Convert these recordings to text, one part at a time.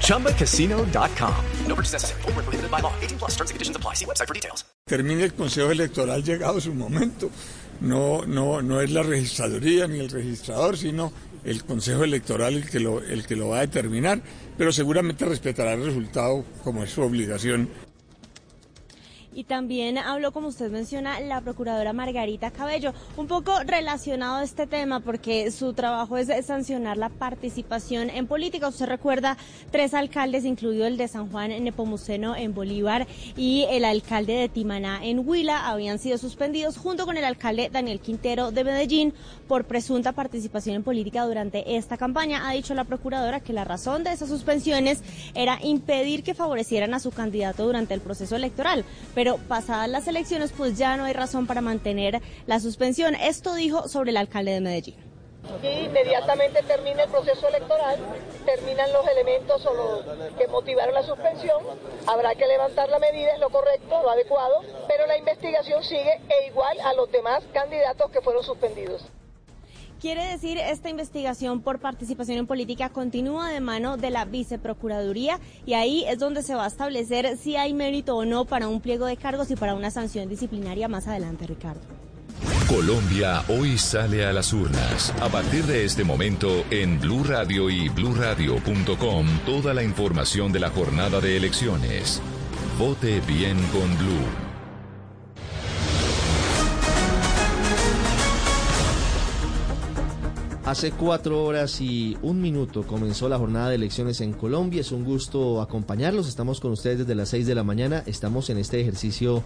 ChumbaCasino.com. No purchase necessary. Full prohibited by law. 18 plus terms and conditions apply. See website for details. Termine el Consejo Electoral llegado su momento. No, no, no es la registraduría ni el registrador, sino el Consejo Electoral el que, lo, el que lo va a determinar, pero seguramente respetará el resultado como es su obligación y también habló, como usted menciona, la procuradora Margarita Cabello. Un poco relacionado a este tema, porque su trabajo es sancionar la participación en política. Usted recuerda tres alcaldes, incluido el de San Juan en Nepomuceno en Bolívar y el alcalde de Timaná en Huila, habían sido suspendidos junto con el alcalde Daniel Quintero de Medellín por presunta participación en política durante esta campaña. Ha dicho la procuradora que la razón de esas suspensiones era impedir que favorecieran a su candidato durante el proceso electoral pasadas las elecciones pues ya no hay razón para mantener la suspensión. Esto dijo sobre el alcalde de Medellín. Y inmediatamente termina el proceso electoral, terminan los elementos que motivaron la suspensión, habrá que levantar la medida, es lo correcto, lo adecuado, pero la investigación sigue e igual a los demás candidatos que fueron suspendidos. Quiere decir, esta investigación por participación en política continúa de mano de la viceprocuraduría y ahí es donde se va a establecer si hay mérito o no para un pliego de cargos y para una sanción disciplinaria más adelante, Ricardo. Colombia hoy sale a las urnas. A partir de este momento, en Blue Radio y bluradio.com, toda la información de la jornada de elecciones. Vote bien con Blue. Hace cuatro horas y un minuto comenzó la jornada de elecciones en Colombia. Es un gusto acompañarlos. Estamos con ustedes desde las seis de la mañana. Estamos en este ejercicio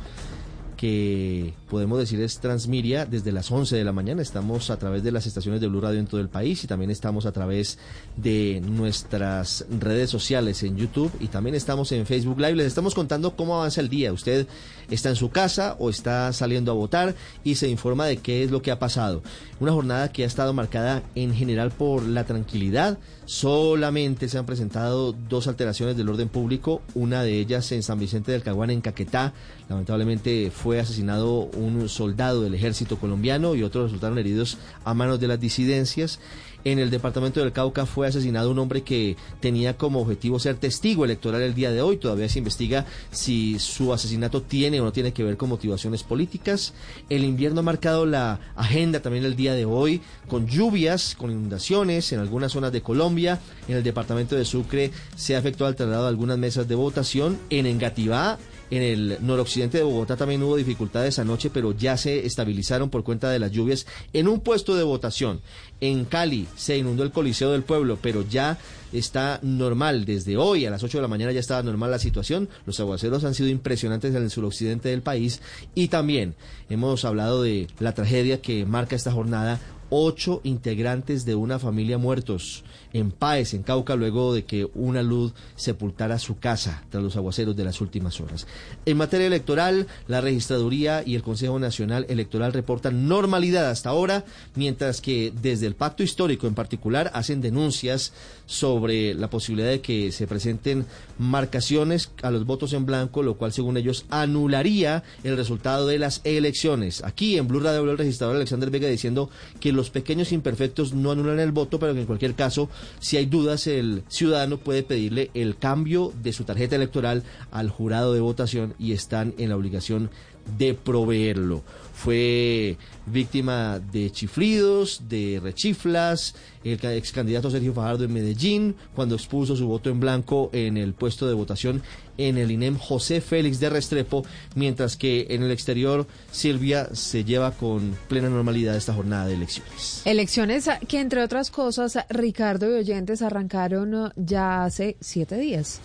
que podemos decir es Transmiria desde las 11 de la mañana. Estamos a través de las estaciones de Blue Radio en todo el país y también estamos a través de nuestras redes sociales en YouTube y también estamos en Facebook Live. Les estamos contando cómo avanza el día. Usted está en su casa o está saliendo a votar y se informa de qué es lo que ha pasado. Una jornada que ha estado marcada en general por la tranquilidad. Solamente se han presentado dos alteraciones del orden público, una de ellas en San Vicente del Caguán, en Caquetá. Lamentablemente fue asesinado un soldado del ejército colombiano y otros resultaron heridos a manos de las disidencias. En el departamento del Cauca fue asesinado un hombre que tenía como objetivo ser testigo electoral el día de hoy. Todavía se investiga si su asesinato tiene o no tiene que ver con motivaciones políticas. El invierno ha marcado la agenda también el día de hoy, con lluvias, con inundaciones en algunas zonas de Colombia. En el departamento de Sucre se ha efectuado el traslado de algunas mesas de votación. En Engativá en el noroccidente de Bogotá también hubo dificultades anoche, pero ya se estabilizaron por cuenta de las lluvias en un puesto de votación. En Cali se inundó el Coliseo del Pueblo, pero ya está normal. Desde hoy a las 8 de la mañana ya estaba normal la situación. Los aguaceros han sido impresionantes en el suroccidente del país. Y también hemos hablado de la tragedia que marca esta jornada ocho integrantes de una familia muertos en Páez, en Cauca, luego de que una luz sepultara su casa tras los aguaceros de las últimas horas. En materia electoral, la Registraduría y el Consejo Nacional Electoral reportan normalidad hasta ahora, mientras que desde el Pacto Histórico en particular hacen denuncias sobre la posibilidad de que se presenten marcaciones a los votos en blanco, lo cual según ellos anularía el resultado de las elecciones. Aquí en Blue Radio el registrador Alexander Vega diciendo que los pequeños imperfectos no anulan el voto, pero en cualquier caso, si hay dudas, el ciudadano puede pedirle el cambio de su tarjeta electoral al jurado de votación y están en la obligación de proveerlo. Fue víctima de chiflidos, de rechiflas, el ex candidato Sergio Fajardo en Medellín, cuando expuso su voto en blanco en el puesto de votación en el INEM José Félix de Restrepo, mientras que en el exterior Silvia se lleva con plena normalidad esta jornada de elecciones. Elecciones que, entre otras cosas, Ricardo y oyentes arrancaron ya hace siete días.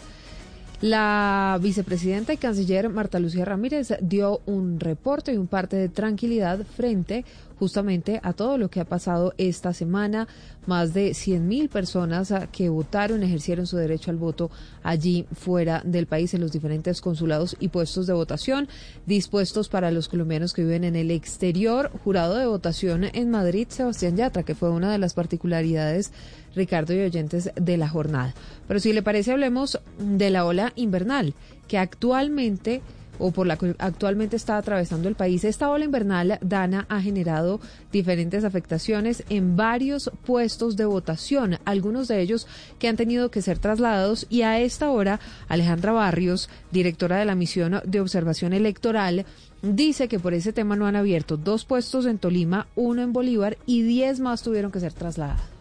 La vicepresidenta y canciller Marta Lucía Ramírez dio un reporte y un parte de tranquilidad frente justamente a todo lo que ha pasado esta semana. Más de 100.000 personas ah, que votaron, ejercieron su derecho al voto allí fuera del país en los diferentes consulados y puestos de votación dispuestos para los colombianos que viven en el exterior. Jurado de votación en Madrid, Sebastián Yatra, que fue una de las particularidades Ricardo y oyentes de la jornada. Pero si le parece, hablemos de la ola invernal, que actualmente o por la que actualmente está atravesando el país. Esta ola invernal, Dana, ha generado diferentes afectaciones en varios puestos de votación, algunos de ellos que han tenido que ser trasladados y a esta hora Alejandra Barrios, directora de la misión de observación electoral, dice que por ese tema no han abierto dos puestos en Tolima, uno en Bolívar y diez más tuvieron que ser trasladados.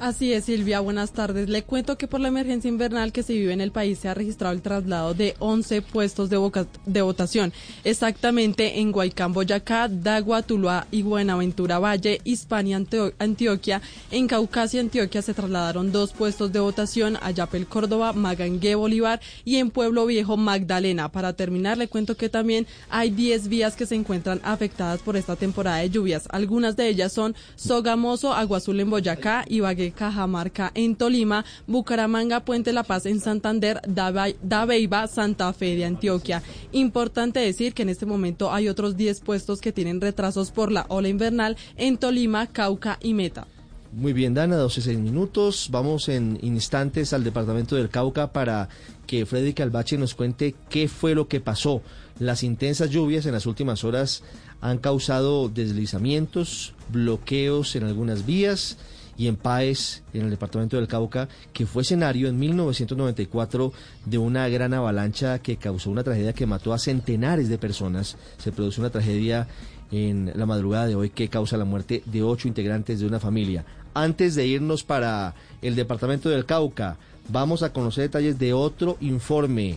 Así es, Silvia, buenas tardes. Le cuento que por la emergencia invernal que se vive en el país se ha registrado el traslado de 11 puestos de, votación, exactamente en Guaycán, Boyacá, Dagua, Tuluá y Buenaventura Valle, Hispania, Antioquia. En Caucasia, Antioquia se trasladaron dos puestos de votación, Ayapel, Córdoba, Magangué, Bolívar y en Pueblo Viejo, Magdalena. Para terminar, le cuento que también hay 10 vías que se encuentran afectadas por esta temporada de lluvias. Algunas de ellas son Sogamoso, Agua Azul en Boyacá, Ibagué, Cajamarca en Tolima, Bucaramanga, Puente La Paz en Santander, Dabeiba, Santa Fe de Antioquia. Importante decir que en este momento hay otros 10 puestos que tienen retrasos por la ola invernal en Tolima, Cauca y Meta. Muy bien, Dana, 12 minutos. Vamos en instantes al departamento del Cauca para que Freddy Calvache nos cuente qué fue lo que pasó. Las intensas lluvias en las últimas horas han causado deslizamientos, bloqueos en algunas vías y en Páez, en el departamento del Cauca, que fue escenario en 1994 de una gran avalancha que causó una tragedia que mató a centenares de personas. Se produjo una tragedia en la madrugada de hoy que causa la muerte de ocho integrantes de una familia. Antes de irnos para el departamento del Cauca, vamos a conocer detalles de otro informe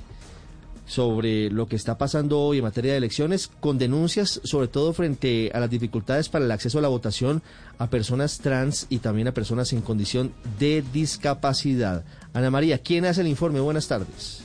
sobre lo que está pasando hoy en materia de elecciones, con denuncias sobre todo frente a las dificultades para el acceso a la votación a personas trans y también a personas en condición de discapacidad. Ana María, ¿quién hace el informe? Buenas tardes.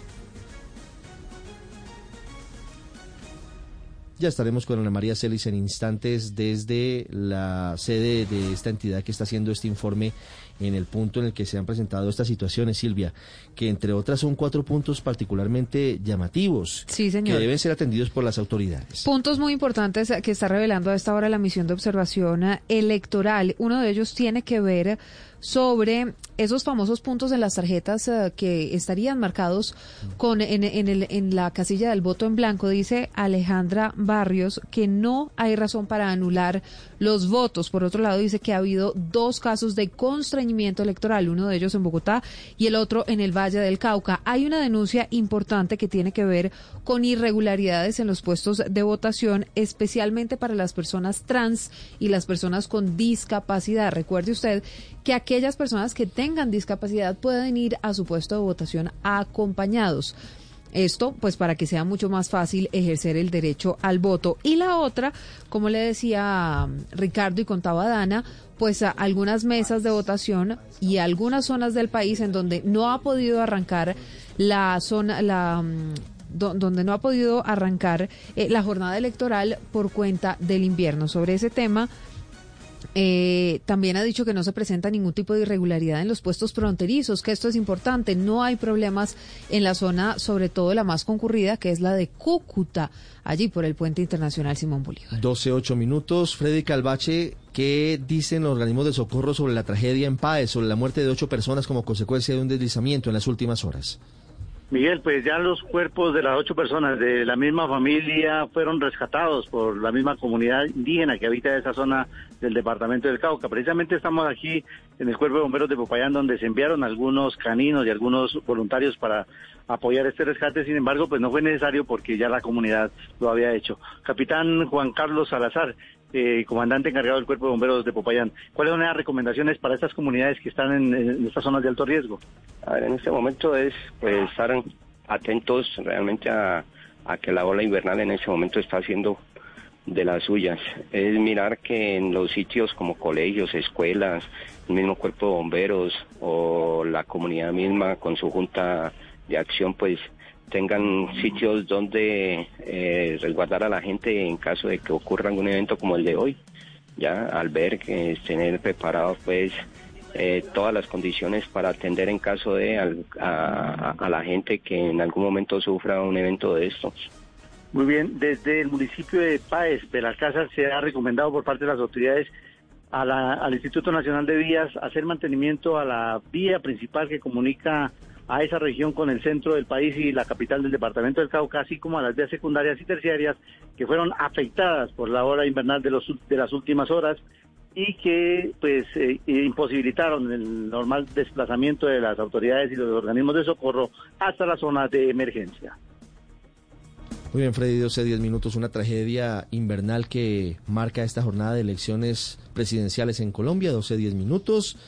Ya estaremos con Ana María Celis en instantes desde la sede de esta entidad que está haciendo este informe en el punto en el que se han presentado estas situaciones, Silvia, que entre otras son cuatro puntos particularmente llamativos sí, señor. que deben ser atendidos por las autoridades. Puntos muy importantes que está revelando a esta hora la misión de observación electoral. Uno de ellos tiene que ver sobre esos famosos puntos en las tarjetas eh, que estarían marcados con en, el, en la casilla del voto en blanco. Dice Alejandra Barrios que no hay razón para anular los votos. Por otro lado, dice que ha habido dos casos de constreñimiento electoral, uno de ellos en Bogotá y el otro en el Valle del Cauca. Hay una denuncia importante que tiene que ver con irregularidades en los puestos de votación, especialmente para las personas trans y las personas con discapacidad. Recuerde usted que aquellas personas que tengan discapacidad pueden ir a su puesto de votación acompañados. Esto, pues, para que sea mucho más fácil ejercer el derecho al voto. Y la otra, como le decía um, Ricardo y contaba Dana, pues a algunas mesas de votación y algunas zonas del país en donde no ha podido arrancar la zona, la um, donde no ha podido arrancar eh, la jornada electoral por cuenta del invierno. Sobre ese tema, eh, también ha dicho que no se presenta ningún tipo de irregularidad en los puestos fronterizos, que esto es importante. No hay problemas en la zona, sobre todo la más concurrida, que es la de Cúcuta, allí por el puente internacional Simón Bolívar. 12, 8 minutos. Freddy Calvache, ¿qué dicen los organismos de socorro sobre la tragedia en Páez, sobre la muerte de ocho personas como consecuencia de un deslizamiento en las últimas horas? Miguel, pues ya los cuerpos de las ocho personas de la misma familia fueron rescatados por la misma comunidad indígena que habita esa zona del departamento del Cauca. Precisamente estamos aquí en el Cuerpo de Bomberos de Popayán, donde se enviaron algunos caninos y algunos voluntarios para apoyar este rescate. Sin embargo, pues no fue necesario porque ya la comunidad lo había hecho. Capitán Juan Carlos Salazar, eh, comandante encargado del Cuerpo de Bomberos de Popayán. ¿Cuáles son las recomendaciones para estas comunidades que están en, estas zonas de alto riesgo? A ver, en este momento es pues, estar atentos realmente a, que la ola invernal en ese momento está haciendo de las suyas. Es mirar que en los sitios como colegios, escuelas, el mismo cuerpo de bomberos o la comunidad misma con su junta de acción, pues tengan sitios donde eh, resguardar a la gente en caso de que ocurra algún evento como el de hoy. ya albergues, tener preparados pues eh, todas las condiciones para atender en caso de al- a, la gente que en algún momento sufra un evento de estos. Muy bien, desde el municipio de Páez, Belalcázar, se ha recomendado por parte de las autoridades a la- al Instituto Nacional de Vías hacer mantenimiento a la vía principal que comunica a esa región con el centro del país y la capital del departamento del Cauca, así como a las vías secundarias y terciarias que fueron afectadas por la hora invernal de, los, de las últimas horas y que pues eh, imposibilitaron el normal desplazamiento de las autoridades y los organismos de socorro hasta la zona de emergencia. Muy bien, Freddy, 12, 10 minutos. Una tragedia invernal que marca esta jornada de elecciones presidenciales en Colombia, 12, 10 minutos.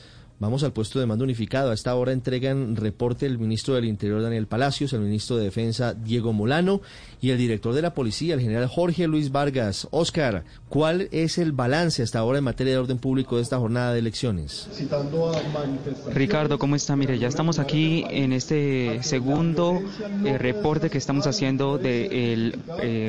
Vamos al puesto de mando unificado. A esta hora entregan reporte el ministro del Interior, Daniel Palacios, el ministro de Defensa, Diego Molano, y el director de la policía, el general Jorge Luis Vargas. Oscar, ¿cuál es el balance hasta ahora en materia de orden público de esta jornada de elecciones? Ricardo, ¿cómo está? Mire, ya estamos aquí en este segundo eh, reporte que estamos haciendo del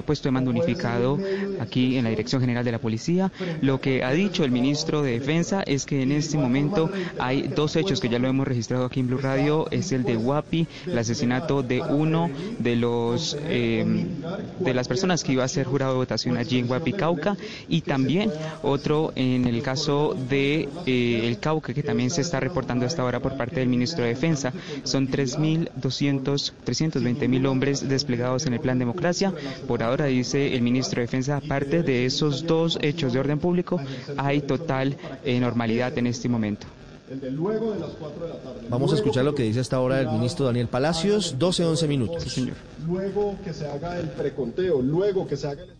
puesto de mando unificado aquí en la Dirección General de la Policía. Lo que ha dicho el ministro de Defensa es que en este momento hay dos hechos que ya lo hemos registrado aquí en Blue Radio. Es el de Guapi, el asesinato de uno de los eh, de las personas que iba a ser jurado de votación allí en Guapi, Cauca, y también otro en el caso de eh, el Cauca que también se está reportando a esta hora por parte del ministro de Defensa. Son 3.200, 320.000 hombres desplegados en el plan democracia. Por ahora dice el ministro de Defensa, aparte de esos dos hechos de orden público, hay total eh, normalidad en este momento. Vamos a escuchar lo que dice hasta ahora el ministro Daniel Palacios, 12, 11 minutos. Luego que se haga el preconteo, luego que se haga el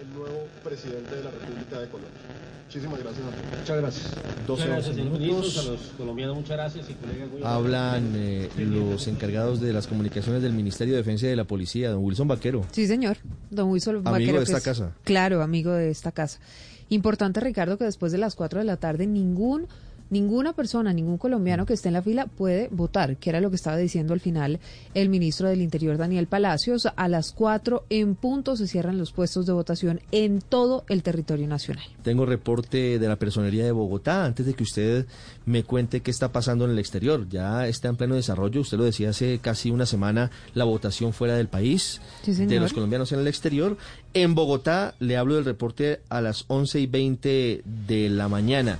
el nuevo presidente de la República de Colombia. Muchísimas gracias a todos. Muchas gracias. 12, 11 minutos. A los colombianos, muchas gracias y Hablan eh, los encargados de las comunicaciones del Ministerio de Defensa y de la Policía, don Wilson Vaquero. Sí, señor. Don Wilson Amigo Vaquero, de que esta es- casa. Claro, amigo de esta casa. Importante, Ricardo, que después de las 4 de la tarde ningún ninguna persona, ningún colombiano que esté en la fila puede votar, que era lo que estaba diciendo al final el ministro del Interior, Daniel Palacios. A las 4 en punto se cierran los puestos de votación en todo el territorio nacional. Tengo reporte de la personería de Bogotá. Antes de que usted me cuente qué está pasando en el exterior, ya está en pleno desarrollo. Usted lo decía hace casi una semana, la votación fuera del país, Sí, de los colombianos en el exterior. En Bogotá le hablo del reporte a las 11 y 20 de la mañana.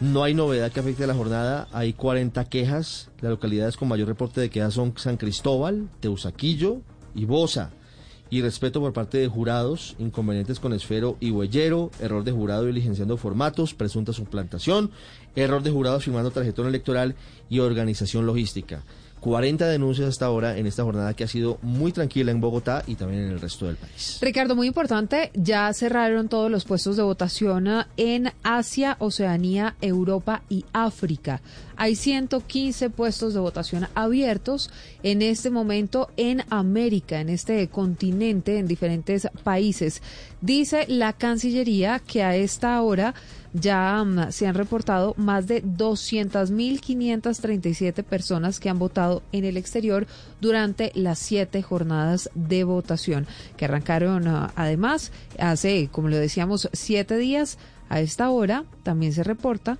No hay novedad que afecte a la jornada, hay 40 quejas. Las localidades con mayor reporte de quejas son San Cristóbal, Teusaquillo y Bosa. Y respeto por parte de jurados, inconvenientes con esfero y huellero, error de jurado diligenciando formatos, presunta suplantación, error de jurado firmando tarjetón electoral y organización logística. 40 denuncias hasta ahora en esta jornada que ha sido muy tranquila en Bogotá y también en el resto del país. Ricardo, muy importante, ya cerraron todos los puestos de votación ah, en Asia, Oceanía, Europa y África. Hay 115 puestos de votación abiertos en este momento en América, en este continente, en diferentes países. Dice la Cancillería que a esta hora ya mm, se han reportado más de 200.537 personas que han votado en el exterior durante las siete jornadas de votación que arrancaron ah, además hace, como lo decíamos, siete días. A esta hora también se reporta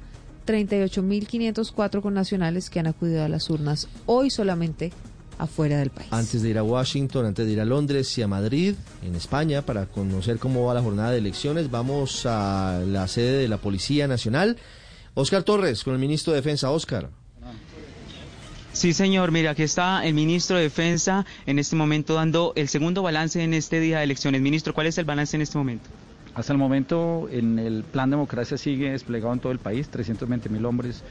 38.504 connacionales que han acudido a las urnas hoy solamente afuera del país. Antes de ir a Washington, antes de ir a Londres y a Madrid, en España, para conocer cómo va la jornada de elecciones, vamos a la sede de la Policía Nacional. Oscar Torres, con el ministro de Defensa. Oscar. Sí, señor. Mira, aquí está el ministro de Defensa en este momento dando el segundo balance en este día de elecciones. Ministro, ¿cuál es el balance en este momento? Hasta el momento, en el plan democracia sigue desplegado en todo el país, 320 mil hombres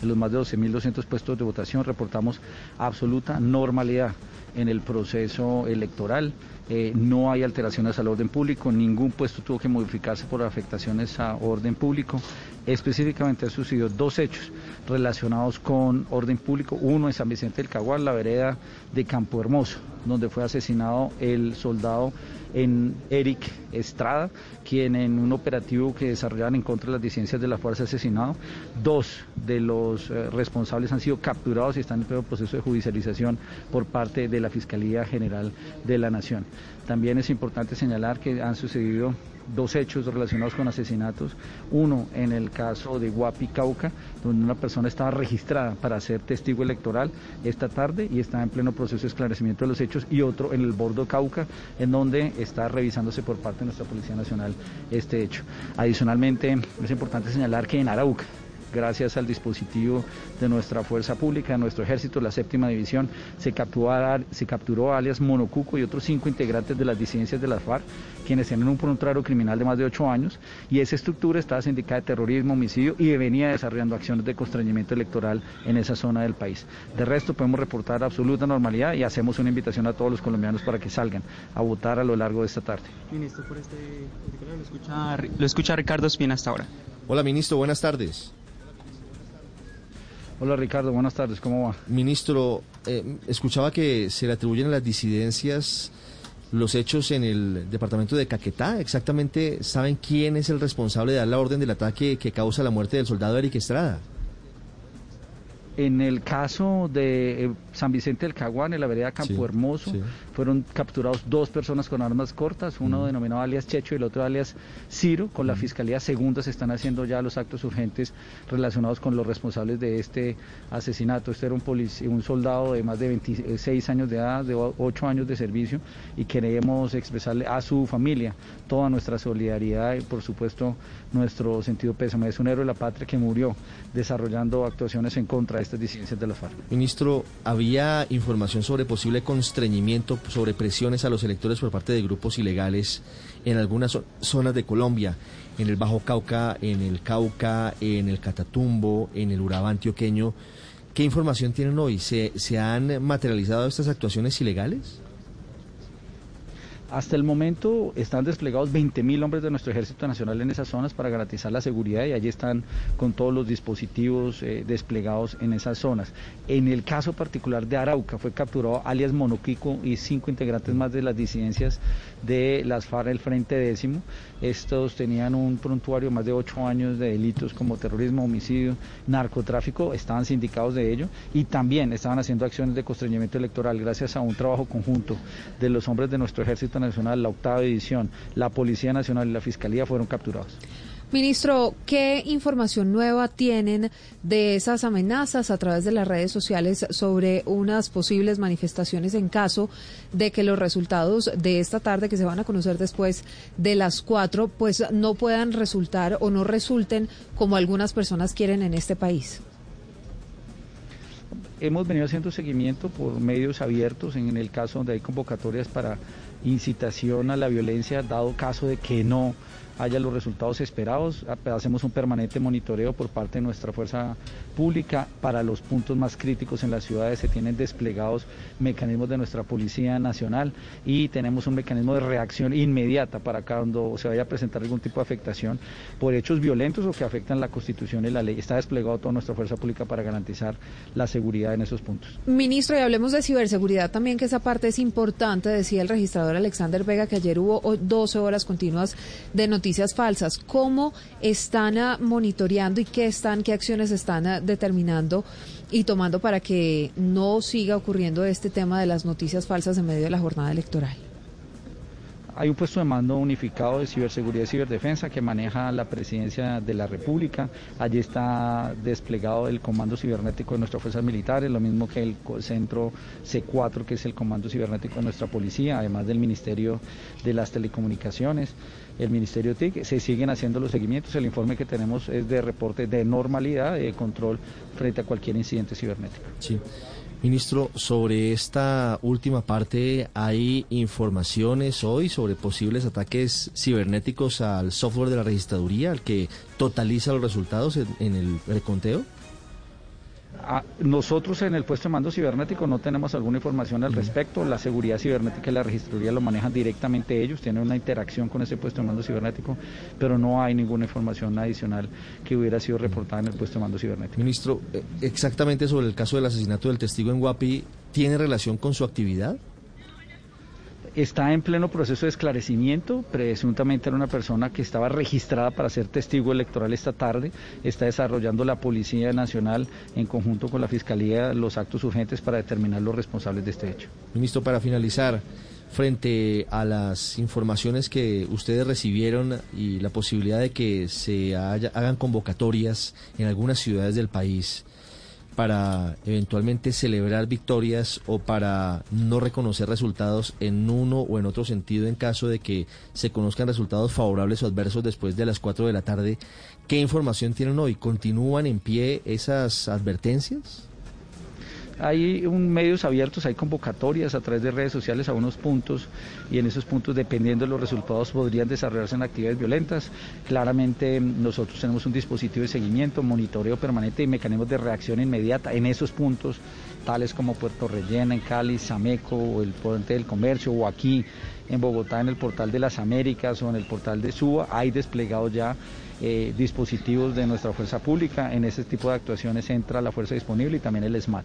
en los más de 12.200 puestos de votación. Reportamos absoluta normalidad en el proceso electoral. Eh, no hay alteraciones al orden público, ningún puesto tuvo que modificarse por afectaciones a orden público. Específicamente han sucedido dos hechos relacionados con orden público. Uno en San Vicente del Caguar, la vereda de Campo Hermoso, donde fue asesinado el soldado en Eric Estrada, quien en un operativo que desarrollaban en contra de las disidencias de la fuerza asesinado. Dos de los eh, responsables han sido capturados y están en proceso de judicialización por parte de la Fiscalía General de la Nación. También es importante señalar que han sucedido dos hechos relacionados con asesinatos. Uno en el caso de Guapi Cauca, donde una persona estaba registrada para ser testigo electoral esta tarde y está en pleno proceso de esclarecimiento de los hechos. Y otro en el Bordo Cauca, en donde está revisándose por parte de nuestra Policía Nacional este hecho. Adicionalmente, es importante señalar que en Arauca, gracias al dispositivo de nuestra fuerza pública, de nuestro ejército, la séptima división, se capturó, a, se capturó alias Monocuco y otros cinco integrantes de las disidencias de la FARC, quienes tienen un prontuario criminal de más de ocho años, y esa estructura estaba sindicada de terrorismo, homicidio y venía desarrollando acciones de constreñimiento electoral en esa zona del país. De resto, podemos reportar absoluta normalidad y hacemos una invitación a todos los colombianos para que salgan a votar a lo largo de esta tarde. Ministro, por este lo escucha, lo escucha Ricardo Espina hasta ahora. Hola, ministro, buenas tardes. Hola Ricardo, buenas tardes, ¿cómo va? Ministro, eh, escuchaba que se le atribuyen a las disidencias los hechos en el departamento de Caquetá. Exactamente, ¿saben quién es el responsable de dar la orden del ataque que causa la muerte del soldado Eric Estrada? En el caso de eh, San Vicente del Caguán, en la vereda Campo Hermoso, fueron capturados dos personas con armas cortas, uno denominado alias Checho y el otro alias Ciro. Con la Fiscalía Segunda se están haciendo ya los actos urgentes relacionados con los responsables de este asesinato. Este era un, un soldado de más de 26 años de edad, de 8 años de servicio, y queremos expresarle a su familia toda nuestra solidaridad y, por supuesto, nuestro sentido pésame. Es un héroe de la patria que murió desarrollando actuaciones en contra de estas disidencias de la FARC. Ministro, había información sobre posible constreñimiento, sobre presiones a los electores por parte de grupos ilegales en algunas zonas de Colombia, en el Bajo Cauca, en el Cauca, en el Catatumbo, en el Urabá antioqueño. ¿Qué información tienen hoy? ¿Se, se han materializado estas actuaciones ilegales? Hasta el momento están desplegados 20.000 hombres de nuestro Ejército Nacional en esas zonas para garantizar la seguridad y allí están con todos los dispositivos eh, desplegados en esas zonas. En el caso particular de Arauca fue capturado alias Monoquico y cinco integrantes más de las disidencias de las FARC el Frente Décimo. Estos tenían un prontuario más de ocho años de delitos como terrorismo, homicidio, narcotráfico, estaban sindicados de ello y también estaban haciendo acciones de constreñimiento electoral gracias a un trabajo conjunto de los hombres de nuestro Ejército Nacional, la octava edición, la Policía Nacional y la Fiscalía fueron capturados. Ministro, ¿qué información nueva tienen de esas amenazas a través de las redes sociales sobre unas posibles manifestaciones en caso de que los resultados de esta tarde, que se van a conocer después de las cuatro, pues no puedan resultar o no resulten como algunas personas quieren en este país? Hemos venido haciendo seguimiento por medios abiertos en el caso donde hay convocatorias para incitación a la violencia, dado caso de que no haya los resultados esperados. Hacemos un permanente monitoreo por parte de nuestra fuerza pública. Para los puntos más críticos en las ciudades se tienen desplegados mecanismos de nuestra Policía Nacional y tenemos un mecanismo de reacción inmediata para cuando se vaya a presentar algún tipo de afectación por hechos violentos o que afectan la Constitución y la ley. Está desplegado toda nuestra fuerza pública para garantizar la seguridad en esos puntos. Ministro, y hablemos de ciberseguridad también, que esa parte es importante, decía el registrador Alexander Vega, que ayer hubo 12 horas continuas de noticias noticias falsas. ¿Cómo están ah, monitoreando y qué están, qué acciones están ah, determinando y tomando para que no siga ocurriendo este tema de las noticias falsas en medio de la jornada electoral? Hay un puesto de mando unificado de ciberseguridad y ciberdefensa que maneja la presidencia de la República. Allí está desplegado el comando cibernético de nuestras fuerzas militares, lo mismo que el centro C4, que es el comando cibernético de nuestra policía, además del Ministerio de las Telecomunicaciones el Ministerio TIC. Se siguen haciendo los seguimientos. El informe que tenemos es de reporte de normalidad, de control frente a cualquier incidente cibernético. Sí. Ministro, sobre esta última parte, ¿hay informaciones hoy sobre posibles ataques cibernéticos al software de la registraduría, al que totaliza los resultados en, el reconteo? Nosotros en el puesto de mando cibernético no tenemos alguna información al respecto. La seguridad cibernética y la registraduría lo manejan directamente ellos, tienen una interacción con ese puesto de mando cibernético, pero no hay ninguna información adicional que hubiera sido reportada en el puesto de mando cibernético. Ministro, eh, exactamente sobre el caso del asesinato del testigo en Guapi, ¿tiene relación con su actividad? Está en pleno proceso de esclarecimiento. Presuntamente era una persona que estaba registrada para ser testigo electoral esta tarde. Está desarrollando la Policía Nacional en conjunto con la Fiscalía los actos urgentes para determinar los responsables de este hecho. Ministro, para finalizar, frente a las informaciones que ustedes recibieron y la posibilidad de que se hagan convocatorias en algunas ciudades del país para eventualmente celebrar victorias o para no reconocer resultados en uno o en otro sentido en caso de que se conozcan resultados favorables o adversos después de las 4 de la tarde. ¿Qué información tienen hoy? ¿Continúan en pie esas advertencias? Hay medios abiertos, hay convocatorias a través de redes sociales a unos puntos y en esos puntos, dependiendo de los resultados, podrían desarrollarse en actividades violentas. Claramente nosotros tenemos un dispositivo de seguimiento, monitoreo permanente y mecanismos de reacción inmediata en esos puntos, tales como Puerto Rellena, en Cali, Sameco, o el Puente del Comercio, o aquí en Bogotá, en el portal de las Américas o en el portal de Suba, hay desplegados ya eh, dispositivos de nuestra fuerza pública. En ese tipo de actuaciones entra la fuerza disponible y también el SMAT.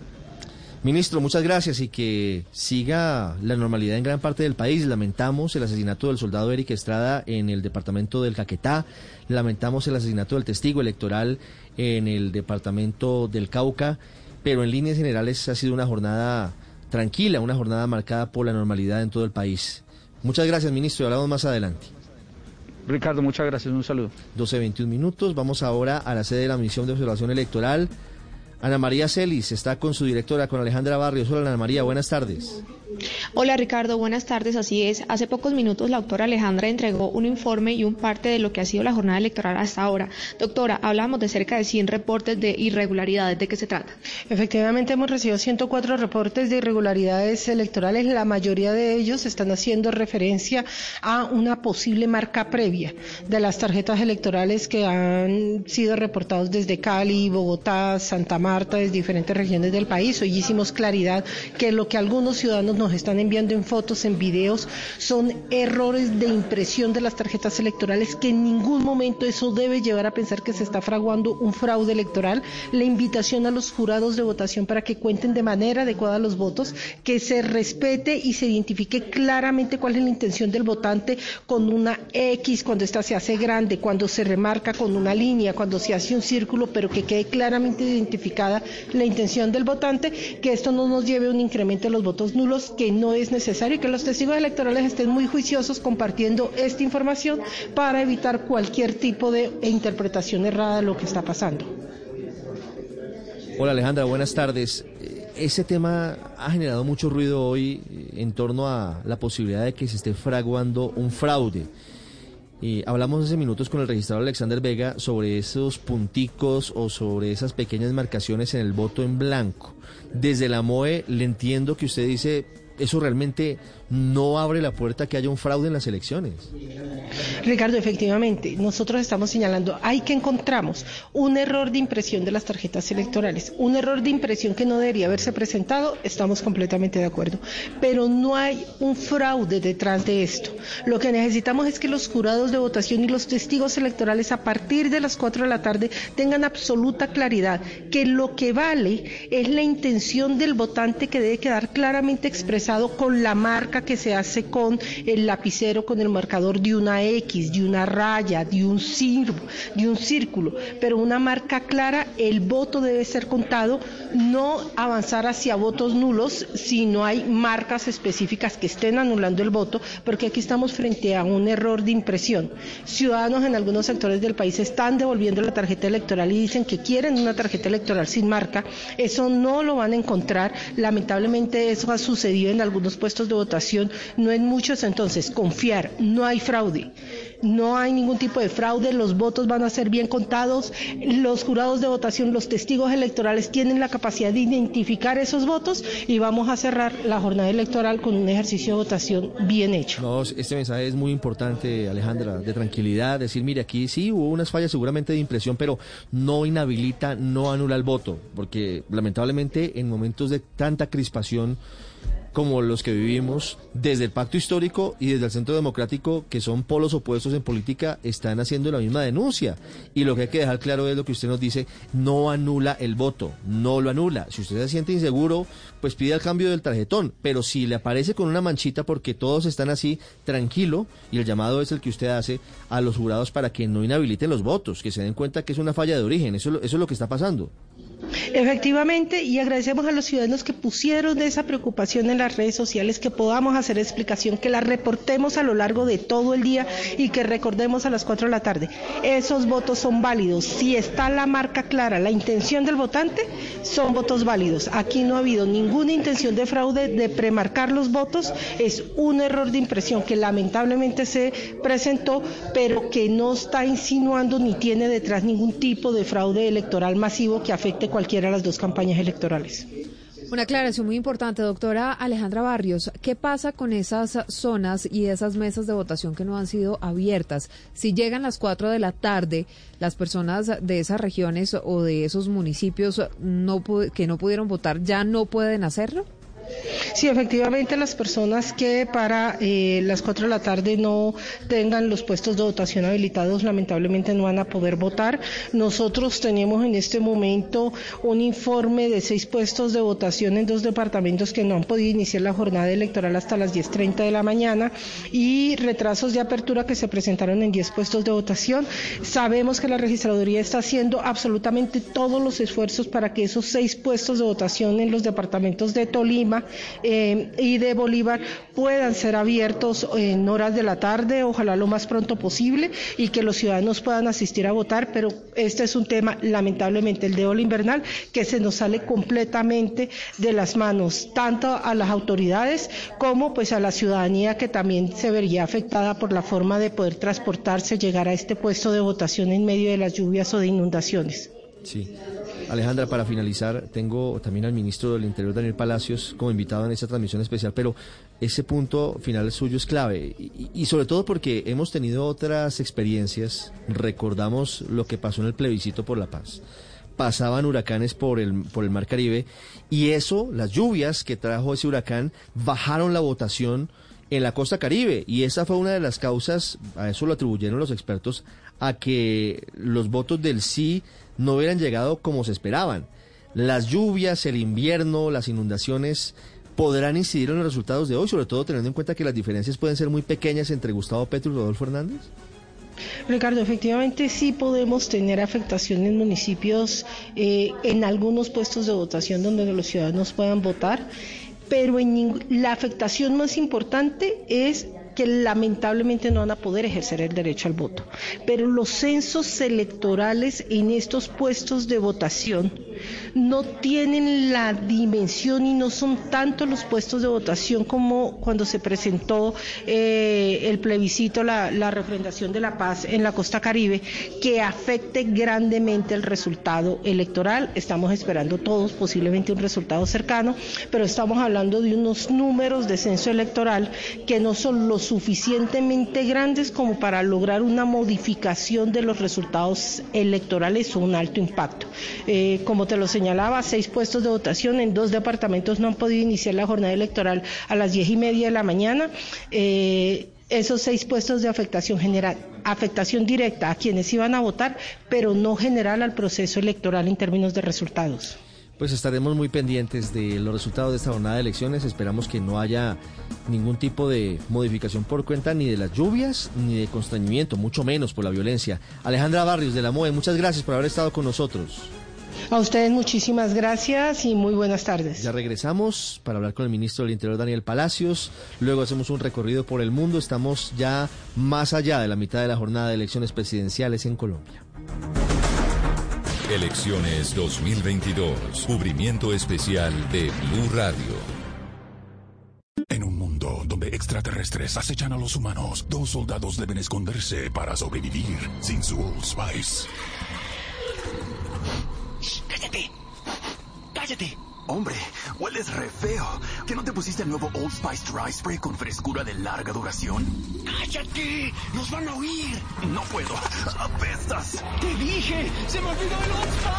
Ministro, muchas gracias y que siga la normalidad en gran parte del país. Lamentamos el asesinato del soldado Eric Estrada en el departamento del Caquetá. Lamentamos el asesinato del testigo electoral en el departamento del Cauca. Pero en líneas generales ha sido una jornada tranquila, una jornada marcada por la normalidad en todo el país. Muchas gracias, ministro. Y hablamos más adelante. Ricardo, muchas gracias. Un saludo. 12.21 minutos. Vamos ahora a la sede de la misión de observación electoral. Ana María Celis está con su directora, con Alejandra Barrios. Hola Ana María, buenas tardes. Hola Ricardo, buenas tardes. Así es, hace pocos minutos la doctora Alejandra entregó un informe y un parte de lo que ha sido la jornada electoral hasta ahora. Doctora, hablamos de cerca de 100 reportes de irregularidades. ¿De qué se trata? Efectivamente, hemos recibido 104 reportes de irregularidades electorales. La mayoría de ellos están haciendo referencia a una posible marca previa de las tarjetas electorales que han sido reportados desde Cali, Bogotá, Santa Marta, desde diferentes regiones del país. Hoy hicimos claridad que lo que algunos ciudadanos nos están enviando en fotos, en videos, son errores de impresión de las tarjetas electorales que en ningún momento eso debe llevar a pensar que se está fraguando un fraude electoral. La invitación a los jurados de votación para que cuenten de manera adecuada los votos, que se respete y se identifique claramente cuál es la intención del votante con una X cuando esta se hace grande, cuando se remarca con una línea, cuando se hace un círculo, pero que quede claramente la intención del votante, que esto no nos lleve a un incremento de los votos nulos que no es necesario y que los testigos electorales estén muy juiciosos compartiendo esta información para evitar cualquier tipo de interpretación errada de lo que está pasando. Hola Alejandra, buenas tardes. Ese tema ha generado mucho ruido hoy en torno a la posibilidad de que se esté fraguando un fraude. Y hablamos hace minutos con el registrador Alexander Vega sobre esos punticos o sobre esas pequeñas marcaciones en el voto en blanco. Desde la MOE le entiendo que usted dice eso realmente no abre la puerta a que haya un fraude en las elecciones. Ricardo, efectivamente, nosotros estamos señalando, hay que encontramos un error de impresión de las tarjetas electorales, un error de impresión que no debería haberse presentado, estamos completamente de acuerdo, pero no hay un fraude detrás de esto. Lo que necesitamos es que los jurados de votación y los testigos electorales a partir de las 4 de la tarde tengan absoluta claridad que lo que vale es la intención del votante que debe quedar claramente expresado con la marca que se hace con el lapicero, con el marcador de una X, de una raya, de un, de un círculo, pero una marca clara, el voto debe ser contado, no avanzar hacia votos nulos si no hay marcas específicas que estén anulando el voto, porque aquí estamos frente a un error de impresión. Ciudadanos en algunos sectores del país están devolviendo la tarjeta electoral y dicen que quieren una tarjeta electoral sin marca, eso no lo van a encontrar, lamentablemente eso ha sucedido en algunos puestos de votación. No en muchos, entonces confiar, no hay fraude, no hay ningún tipo de fraude, los votos van a ser bien contados, los jurados de votación, los testigos electorales tienen la capacidad de identificar esos votos y vamos a cerrar la jornada electoral con un ejercicio de votación bien hecho. Este mensaje es muy importante, Alejandra, de tranquilidad, decir, mire, aquí sí hubo unas fallas seguramente de impresión, pero no inhabilita, no anula el voto, porque lamentablemente en momentos de tanta crispación como los que vivimos desde el pacto histórico y desde el centro democrático, que son polos opuestos en política, están haciendo la misma denuncia. Y lo que hay que dejar claro es lo que usted nos dice, no anula el voto, no lo anula. Si usted se siente inseguro, pues pide el cambio del tarjetón, pero si le aparece con una manchita porque todos están así, tranquilo, y el llamado es el que usted hace a los jurados para que no inhabiliten los votos, que se den cuenta que es una falla de origen, eso, eso es lo que está pasando. Efectivamente, y agradecemos a los ciudadanos que pusieron esa preocupación en las redes sociales, que podamos hacer explicación, que la reportemos a lo largo de todo el día y que recordemos a las 4 de la tarde. Esos votos son válidos. Si está la marca clara, la intención del votante, son votos válidos. Aquí no ha habido ninguna intención de fraude de premarcar los votos. Es un error de impresión que lamentablemente se presentó, pero que no está insinuando ni tiene detrás ningún tipo de fraude electoral masivo que afecte cualquiera de las dos campañas electorales. Una aclaración muy importante, doctora Alejandra Barrios. ¿Qué pasa con esas zonas y esas mesas de votación que no han sido abiertas? Si llegan las 4 de la tarde, las personas de esas regiones o de esos municipios no que no pudieron votar, ¿ya no pueden hacerlo? Sí, efectivamente las personas que para eh, las 4 de la tarde no tengan los puestos de votación habilitados lamentablemente no van a poder votar. Nosotros tenemos en este momento un informe de seis puestos de votación en dos departamentos que no han podido iniciar la jornada electoral hasta las 10.30 de la mañana y retrasos de apertura que se presentaron en 10 puestos de votación. Sabemos que la registraduría está haciendo absolutamente todos los esfuerzos para que esos seis puestos de votación en los departamentos de Tolima, eh, y de Bolívar puedan ser abiertos en horas de la tarde, ojalá lo más pronto posible, y que los ciudadanos puedan asistir a votar, pero este es un tema, lamentablemente, el de ola invernal, que se nos sale completamente de las manos, tanto a las autoridades como pues a la ciudadanía que también se vería afectada por la forma de poder transportarse, llegar a este puesto de votación en medio de las lluvias o de inundaciones. Sí. Alejandra, para finalizar, tengo también al ministro del Interior, Daniel Palacios, como invitado en esta transmisión especial, pero ese punto final suyo es clave, y, sobre todo porque hemos tenido otras experiencias, recordamos lo que pasó en el plebiscito por la paz. Pasaban huracanes por el, por el Mar Caribe y eso, las lluvias que trajo ese huracán, bajaron la votación en la costa caribe. Y esa fue una de las causas, a eso lo atribuyeron los expertos, a que los votos del sí no hubieran llegado como se esperaban. Las lluvias, el invierno, las inundaciones podrán incidir en los resultados de hoy, sobre todo teniendo en cuenta que las diferencias pueden ser muy pequeñas entre Gustavo Petro y Rodolfo Hernández. Ricardo, efectivamente sí podemos tener afectación en municipios, eh, en algunos puestos de votación donde los ciudadanos puedan votar, pero en la afectación más importante es que lamentablemente no van a poder ejercer el derecho al voto. Pero los censos electorales en estos puestos de votación no tienen la dimensión y no son tanto los puestos de votación como cuando se presentó eh, el plebiscito, la, refrendación de la paz en la costa caribe, que afecte grandemente el resultado electoral. Estamos esperando todos posiblemente un resultado cercano, pero estamos hablando de unos números de censo electoral que no son los suficientemente grandes como para lograr una modificación de los resultados electorales o un alto impacto. Eh, como te lo señalaba, seis puestos de votación en dos departamentos no han podido iniciar la jornada electoral a las diez y media de la mañana. Eh, esos seis puestos de afectación general, afectación directa a quienes iban a votar, pero no general al proceso electoral en términos de resultados. Pues estaremos muy pendientes de los resultados de esta jornada de elecciones. Esperamos que no haya ningún tipo de modificación por cuenta ni de las lluvias ni de constreñimiento, mucho menos por la violencia. Alejandra Barrios de la MOE, muchas gracias por haber estado con nosotros. A ustedes muchísimas gracias y muy buenas tardes. Ya regresamos para hablar con el ministro del Interior Daniel Palacios. Luego hacemos un recorrido por el mundo. Estamos ya más allá de la mitad de la jornada de elecciones presidenciales en Colombia. Elecciones 2022. Cubrimiento especial de Blue Radio. En un mundo donde extraterrestres acechan a los humanos, dos soldados deben esconderse para sobrevivir sin su Old Spice. ¡Cállate! ¡Cállate! Hombre, hueles re feo. ¿Que no te pusiste el nuevo Old Spice Dry Spray con frescura de larga duración? ¡Cállate! ¡Nos van a oír! No puedo. ¡Apestas! ¡Te dije! ¡Se me olvidó el Old Spice!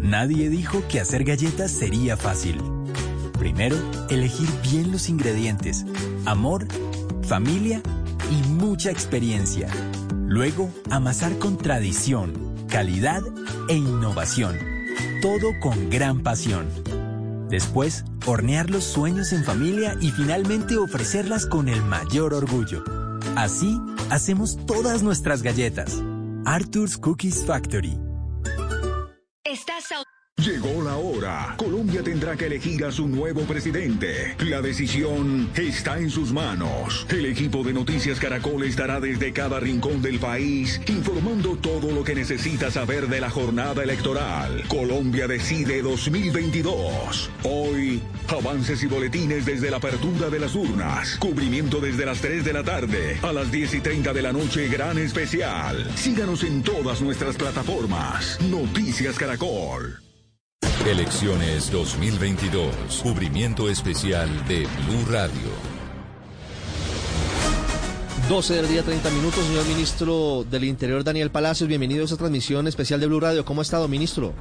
Nadie dijo que hacer galletas sería fácil. Primero, elegir bien los ingredientes, amor, familia y mucha experiencia. Luego, amasar con tradición, calidad e innovación. Todo con gran pasión. Después, hornear los sueños en familia y finalmente ofrecerlas con el mayor orgullo. Así, hacemos todas nuestras galletas. Arthur's Cookies Factory. Estás Llegó la hora. Colombia tendrá que elegir a su nuevo presidente. La decisión está en sus manos. El equipo de Noticias Caracol estará desde cada rincón del país informando todo lo que necesita saber de la jornada electoral. Colombia decide 2022. Hoy, avances y boletines desde la apertura de las urnas. Cubrimiento desde las 3 de la tarde a las 10 y 30 de la noche, gran especial. Síganos en todas nuestras plataformas. Noticias Caracol. Elecciones 2022. Cubrimiento especial de Blue Radio. 12 del día, 30 minutos, señor ministro del Interior, Daniel Palacios. Bienvenido a esta transmisión especial de Blue Radio. ¿Cómo ha estado, ministro?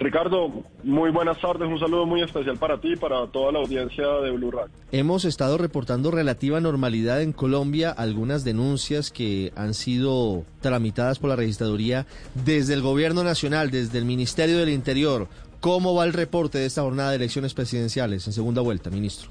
Ricardo, muy buenas tardes. Un saludo muy especial para ti y para toda la audiencia de Blue Radio. Hemos estado reportando relativa normalidad en Colombia, algunas denuncias que han sido tramitadas por la registraduría desde el Gobierno Nacional, desde el Ministerio del Interior. ¿Cómo va el reporte de esta jornada de elecciones presidenciales en segunda vuelta, ministro?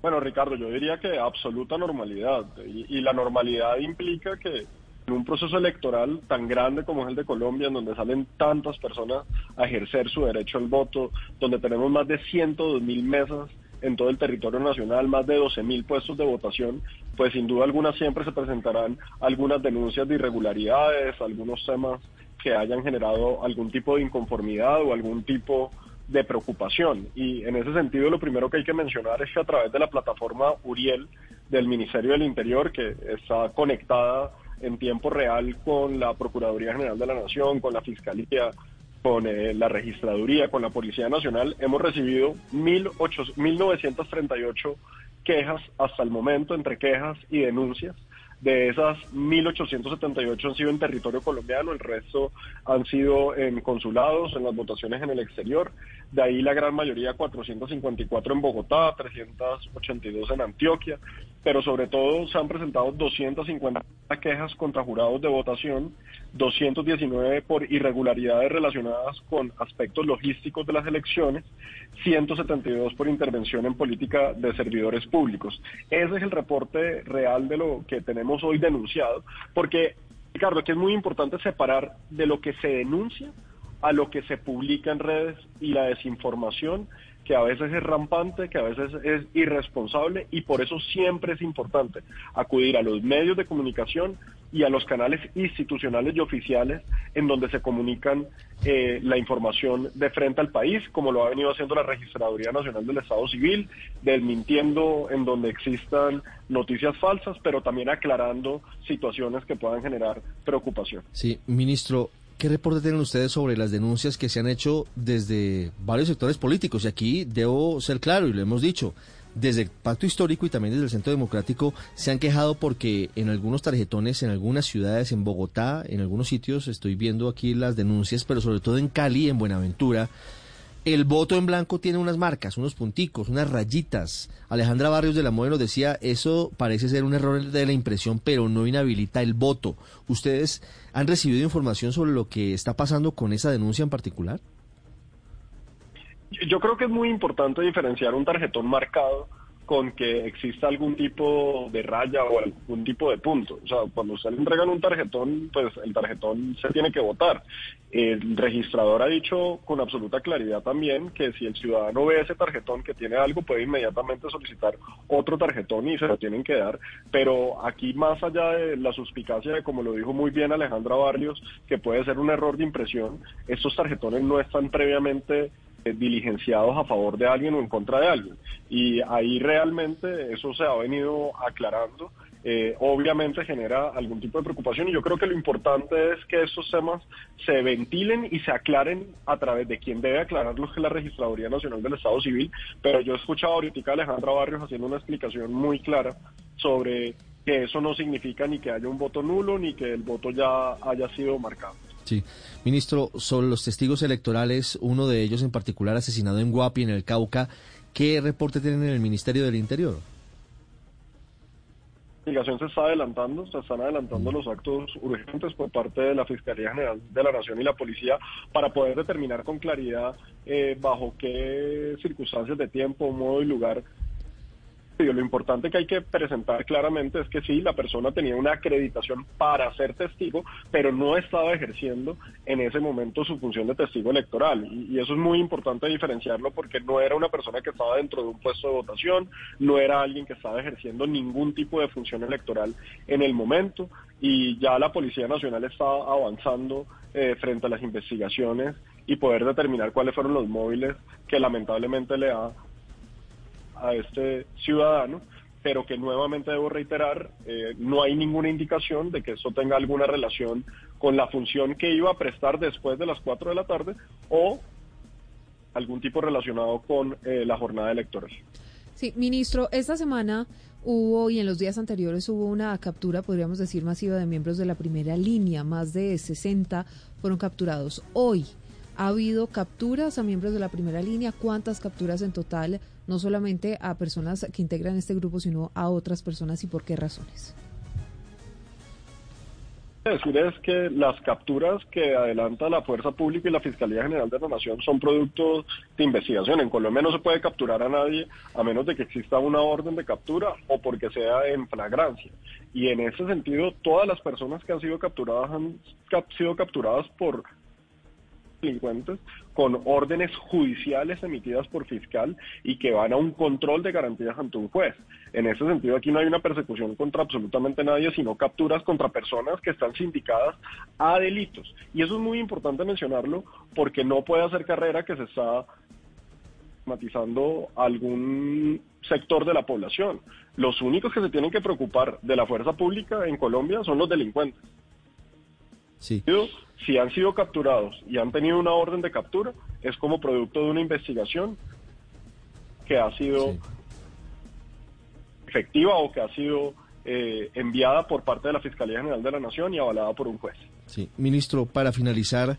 Bueno, Ricardo, yo diría que absoluta normalidad. Y, y la normalidad implica que en un proceso electoral tan grande como es el de Colombia, en donde salen tantas personas a ejercer su derecho al voto, donde tenemos más de 102 mil mesas en todo el territorio nacional, más de 12 mil puestos de votación, pues sin duda alguna siempre se presentarán algunas denuncias de irregularidades, algunos temas que hayan generado algún tipo de inconformidad o algún tipo de preocupación. Y en ese sentido, lo primero que hay que mencionar es que a través de la plataforma Uriel del Ministerio del Interior, que está conectada en tiempo real con la Procuraduría General de la Nación, con la Fiscalía, con eh, la Registraduría, con la Policía Nacional, hemos recibido 1.938 quejas hasta el momento, entre quejas y denuncias. De esas 1.878 han sido en territorio colombiano, el resto han sido en consulados, en las votaciones en el exterior. De ahí la gran mayoría, 454 en Bogotá, 382 en Antioquia, pero sobre todo se han presentado 250 quejas contra jurados de votación, 219 por irregularidades relacionadas con aspectos logísticos de las elecciones, 172 por intervención en política de servidores públicos. Ese es el reporte real de lo que tenemos hoy denunciado, porque, Ricardo, aquí es muy importante separar de lo que se denuncia a lo que se publica en redes y la desinformación que a veces es rampante, que a veces es irresponsable y por eso siempre es importante acudir a los medios de comunicación y a los canales institucionales y oficiales en donde se comunican eh, la información de frente al país, como lo ha venido haciendo la Registraduría Nacional del Estado Civil, desmintiendo en donde existan noticias falsas, pero también aclarando situaciones que puedan generar preocupación. Sí, ministro, ¿Qué reporte tienen ustedes sobre las denuncias que se han hecho desde varios sectores políticos? Y aquí debo ser claro, y lo hemos dicho, desde el Pacto Histórico y también desde el Centro Democrático se han quejado porque en algunos tarjetones, en algunas ciudades, en Bogotá, en algunos sitios, estoy viendo aquí las denuncias, pero sobre todo en Cali, en Buenaventura, el voto en blanco tiene unas marcas, unos punticos, unas rayitas. Alejandra Barrios de la Modelo decía, eso parece ser un error de la impresión, pero no inhabilita el voto. ¿Ustedes han recibido información sobre lo que está pasando con esa denuncia en particular? Yo creo que es muy importante diferenciar un tarjetón marcado con que exista algún tipo de raya o algún tipo de punto. O sea, cuando usted le entregan un tarjetón, pues el tarjetón se tiene que votar. El registrador ha dicho con absoluta claridad también que si el ciudadano ve ese tarjetón que tiene algo, puede inmediatamente solicitar otro tarjetón y se lo tienen que dar. Pero aquí, más allá de la suspicacia de, como lo dijo muy bien Alejandra Barrios, que puede ser un error de impresión, estos tarjetones no están previamente diligenciados a favor de alguien o en contra de alguien. Y ahí realmente eso se ha venido aclarando. Eh, obviamente genera algún tipo de preocupación y yo creo que lo importante es que estos temas se ventilen y se aclaren a través de quien debe aclararlos, que es la Registraduría Nacional del Estado Civil, pero yo he escuchado ahorita a Alejandra Barrios haciendo una explicación muy clara sobre que eso no significa ni que haya un voto nulo ni que el voto ya haya sido marcado. Sí. Ministro, sobre los testigos electorales, uno de ellos en particular asesinado en Guapi, en el Cauca, ¿qué reporte tienen en el Ministerio del Interior? La investigación se está adelantando, se están adelantando los actos urgentes por parte de la Fiscalía General de la Nación y la Policía para poder determinar con claridad eh, bajo qué circunstancias de tiempo, modo y lugar lo importante que hay que presentar claramente es que sí, la persona tenía una acreditación para ser testigo, pero no estaba ejerciendo en ese momento su función de testigo electoral. Y, eso es muy importante diferenciarlo porque no era una persona que estaba dentro de un puesto de votación, no era alguien que estaba ejerciendo ningún tipo de función electoral en el momento. Y ya la Policía Nacional está avanzando eh, frente a las investigaciones y poder determinar cuáles fueron los móviles que lamentablemente le ha a este ciudadano, pero que nuevamente debo reiterar, eh, no hay ninguna indicación de que eso tenga alguna relación con la función que iba a prestar después de las 4 de la tarde o algún tipo relacionado con eh, la jornada electoral. Sí, ministro, esta semana hubo y en los días anteriores hubo una captura, podríamos decir, masiva de miembros de la primera línea. Más de 60 fueron capturados. Hoy, ¿Ha habido capturas a miembros de la primera línea? ¿Cuántas capturas en total? No solamente a personas que integran este grupo, sino a otras personas y por qué razones. Decir es que las capturas que adelanta la Fuerza Pública y la Fiscalía General de la Nación son productos de investigación. En Colombia no se puede capturar a nadie a menos de que exista una orden de captura o porque sea en flagrancia. Y en ese sentido, todas las personas que han sido capturadas han sido capturadas por delincuentes con órdenes judiciales emitidas por fiscal y que van a un control de garantías ante un juez. En ese sentido, aquí no hay una persecución contra absolutamente nadie, sino capturas contra personas que están sindicadas a delitos. Y eso es muy importante mencionarlo porque no puede hacer carrera que se está matizando algún sector de la población. Los únicos que se tienen que preocupar de la fuerza pública en Colombia son los delincuentes. Sí. si han sido capturados y han tenido una orden de captura, es como producto de una investigación que ha sido efectiva o que ha sido eh, enviada por parte de la Fiscalía General de la Nación y avalada por un juez. Sí, ministro, para finalizar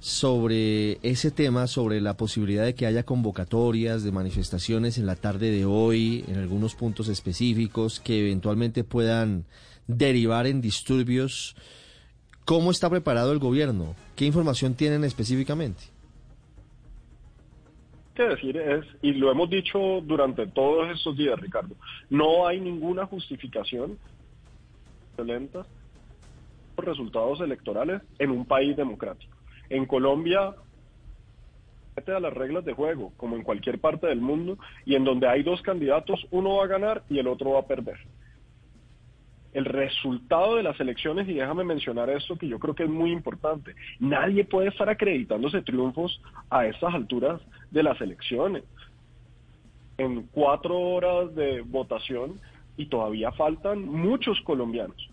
sobre ese tema, sobre la posibilidad de que haya convocatorias de manifestaciones en la tarde de hoy, en algunos puntos específicos, que eventualmente puedan derivar en disturbios ¿Cómo está preparado el gobierno? ¿Qué información tienen específicamente? que decir es, y lo hemos dicho durante todos estos días, Ricardo, no hay ninguna justificación violenta por resultados electorales en un país democrático. En Colombia a las reglas de juego, como en cualquier parte del mundo, y en donde hay dos candidatos, uno va a ganar y el otro va a perder el resultado de las elecciones, y déjame mencionar esto que yo creo que es muy importante, nadie puede estar acreditándose triunfos a estas alturas de las elecciones. En cuatro horas de votación y todavía faltan muchos colombianos.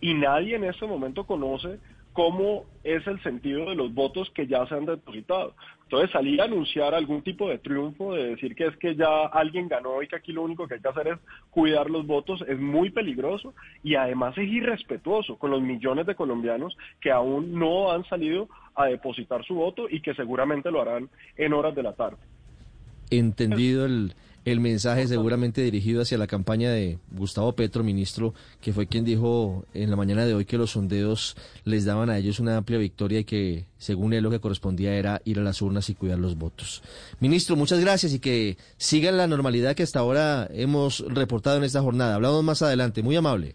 Y nadie en este momento conoce cómo es el sentido de los votos que ya se han depositado. Entonces salir a anunciar algún tipo de triunfo, de decir que es que ya alguien ganó y que aquí lo único que hay que hacer es cuidar los votos, es muy peligroso y además es irrespetuoso con los millones de colombianos que aún no han salido a depositar su voto y que seguramente lo harán en horas de la tarde. Entendido el el mensaje seguramente dirigido hacia la campaña de Gustavo Petro, ministro, que fue quien dijo en la mañana de hoy que los sondeos les daban a ellos una amplia victoria y que según él lo que correspondía era ir a las urnas y cuidar los votos. Ministro, muchas gracias y que sigan la normalidad que hasta ahora hemos reportado en esta jornada. Hablamos más adelante, muy amable.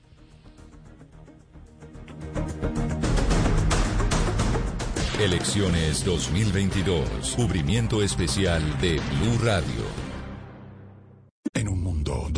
Elecciones 2022. Cubrimiento especial de Blue Radio.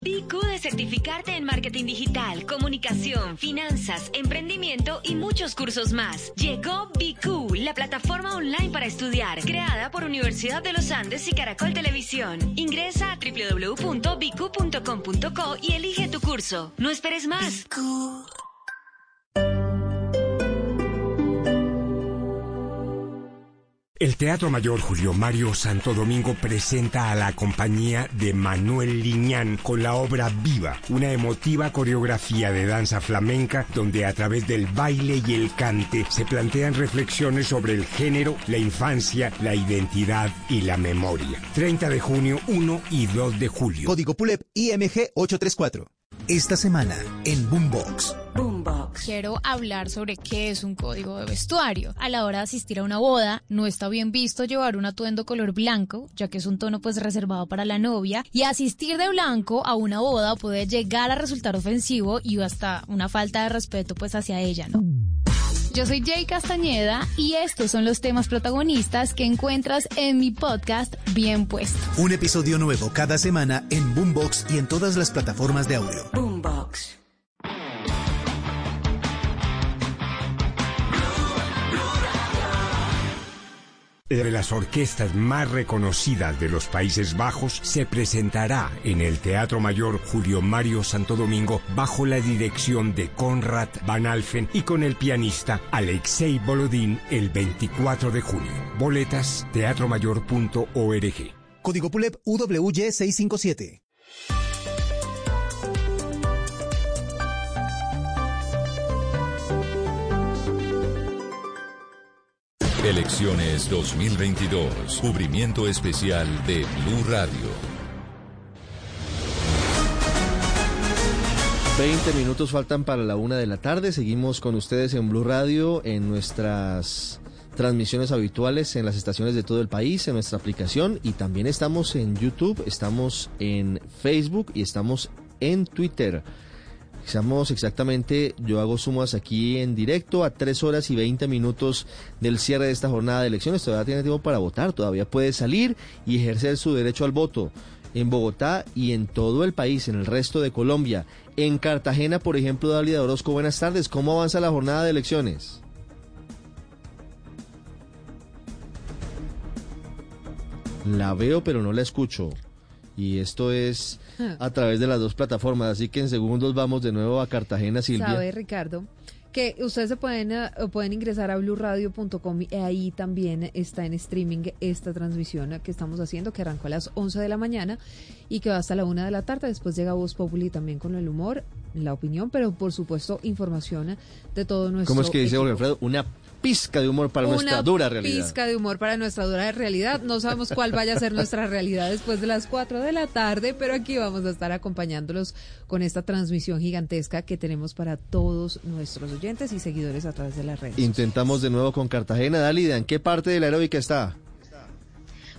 BQ de certificarte en marketing digital, comunicación, finanzas, emprendimiento y muchos cursos más. Llegó BQ, la plataforma online para estudiar, creada por Universidad de los Andes y Caracol Televisión. Ingresa a www.bq.com.co y elige tu curso. No esperes más. El Teatro Mayor Julio Mario Santo Domingo presenta a la compañía de Manuel Liñán con la obra Viva, una emotiva coreografía de danza flamenca donde a través del baile y el cante se plantean reflexiones sobre el género, la infancia, la identidad y la memoria. 30 de junio, 1 y 2 de julio. Código PULEP IMG 834. Esta semana en Boombox. Boombox. Quiero hablar sobre qué es un código de vestuario. A la hora de asistir a una boda, no está bien visto llevar un atuendo color blanco, ya que es un tono pues reservado para la novia, y asistir de blanco a una boda puede llegar a resultar ofensivo y hasta una falta de respeto pues hacia ella, ¿no? Yo soy Jay Castañeda y estos son los temas protagonistas que encuentras en mi podcast Bien Puesto. Un episodio nuevo cada semana en Boombox y en todas las plataformas de audio. Boombox. De las orquestas más reconocidas de los Países Bajos se presentará en el Teatro Mayor Julio Mario Santo Domingo bajo la dirección de Konrad Van Alfen y con el pianista Alexei Bolodín el 24 de junio. Boletas teatromayor.org. Código PULEP UWY 657. Elecciones 2022. Cubrimiento especial de Blue Radio. 20 minutos faltan para la una de la tarde. Seguimos con ustedes en Blue Radio en nuestras transmisiones habituales en las estaciones de todo el país, en nuestra aplicación y también estamos en YouTube, estamos en Facebook y estamos en Twitter. Estamos exactamente, yo hago sumas aquí en directo a 3 horas y 20 minutos del cierre de esta jornada de elecciones. Todavía tiene tiempo para votar, todavía puede salir y ejercer su derecho al voto en Bogotá y en todo el país, en el resto de Colombia. En Cartagena, por ejemplo, Dalia Orozco, buenas tardes. ¿Cómo avanza la jornada de elecciones? La veo, pero no la escucho. Y esto es a través de las dos plataformas. Así que en segundos vamos de nuevo a Cartagena, Silvia. Sabe, Ricardo, que ustedes se pueden, eh, pueden ingresar a blurradio.com y ahí también está en streaming esta transmisión que estamos haciendo, que arrancó a las 11 de la mañana y que va hasta la 1 de la tarde. Después llega Voz Populi también con el humor, la opinión, pero por supuesto información de todo nuestro ¿Cómo es que dice. Jorge Alfredo? Una pizca de humor para nuestra dura realidad. pizca de humor para nuestra dura realidad. No sabemos cuál vaya a ser nuestra realidad después de las 4 de la tarde, pero aquí vamos a estar acompañándolos con esta transmisión gigantesca que tenemos para todos nuestros oyentes y seguidores a través de las redes. Intentamos de nuevo con Cartagena. Dalida, ¿en qué parte de la aeróbica está?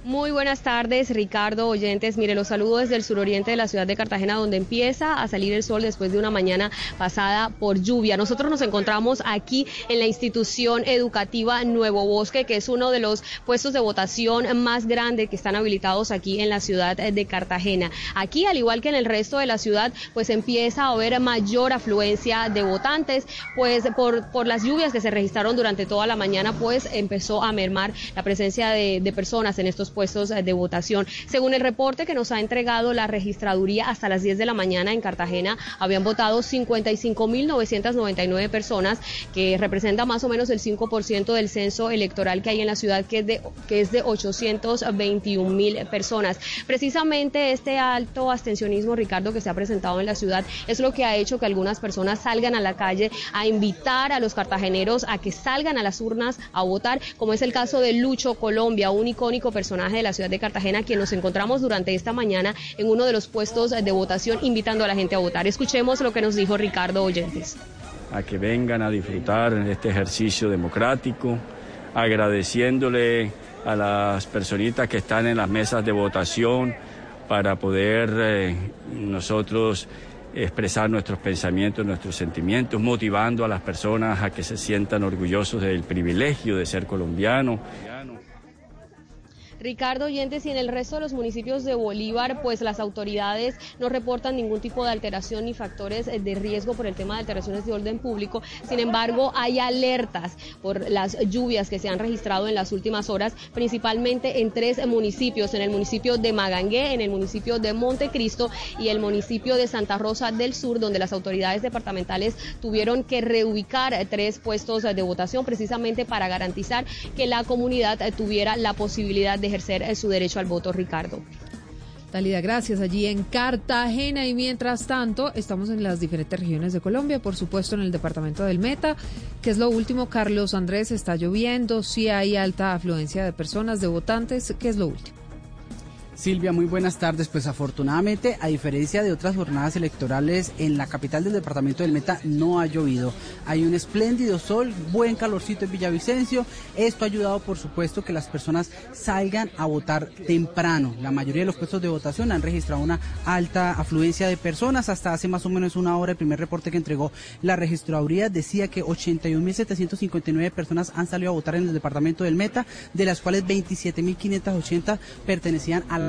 Muy buenas tardes, Ricardo, oyentes. Mire, los saludo desde el suroriente de la ciudad de Cartagena, donde empieza a salir el sol después de una mañana pasada por lluvia. Nosotros nos encontramos aquí en la institución educativa Nuevo Bosque, que es uno de los puestos de votación más grandes que están habilitados aquí en la ciudad de Cartagena. Aquí, al igual que en el resto de la ciudad, pues empieza a haber mayor afluencia de votantes, pues por, por las lluvias que se registraron durante toda la mañana, pues empezó a mermar la presencia de, de personas en estos puestos de votación. Según el reporte que nos ha entregado la registraduría hasta las 10 de la mañana en Cartagena, habían votado 55.999 personas, que representa más o menos el 5% del censo electoral que hay en la ciudad, que es de, que es de 821 mil personas. Precisamente este alto abstencionismo, Ricardo, que se ha presentado en la ciudad, es lo que ha hecho que algunas personas salgan a la calle a invitar a los cartageneros a que salgan a las urnas a votar, como es el caso de Lucho Colombia, un icónico personaje de la ciudad de Cartagena, quien nos encontramos durante esta mañana en uno de los puestos de votación invitando a la gente a votar. Escuchemos lo que nos dijo Ricardo Oyentes. a que vengan a disfrutar este ejercicio democrático, agradeciéndole a las personitas que están en las mesas de votación para poder eh, nosotros expresar nuestros pensamientos, nuestros sentimientos, motivando a las personas a que se sientan orgullosos del privilegio de ser colombiano. Ricardo Oyentes y en el resto de los municipios de Bolívar, pues las autoridades no reportan ningún tipo de alteración ni factores de riesgo por el tema de alteraciones de orden público. Sin embargo, hay alertas por las lluvias que se han registrado en las últimas horas, principalmente en tres municipios, en el municipio de Magangué, en el municipio de Montecristo y el municipio de Santa Rosa del Sur, donde las autoridades departamentales tuvieron que reubicar tres puestos de votación precisamente para garantizar que la comunidad tuviera la posibilidad de ejercer eh, su derecho al voto, Ricardo. Talida, gracias. Allí en Cartagena y mientras tanto estamos en las diferentes regiones de Colombia, por supuesto en el departamento del Meta, que es lo último. Carlos Andrés, está lloviendo, sí hay alta afluencia de personas, de votantes, ¿qué es lo último? Silvia, muy buenas tardes. Pues afortunadamente, a diferencia de otras jornadas electorales, en la capital del departamento del Meta no ha llovido. Hay un espléndido sol, buen calorcito en Villavicencio. Esto ha ayudado, por supuesto, que las personas salgan a votar temprano. La mayoría de los puestos de votación han registrado una alta afluencia de personas. Hasta hace más o menos una hora, el primer reporte que entregó la registraduría decía que 81.759 personas han salido a votar en el departamento del Meta, de las cuales 27.580 pertenecían a la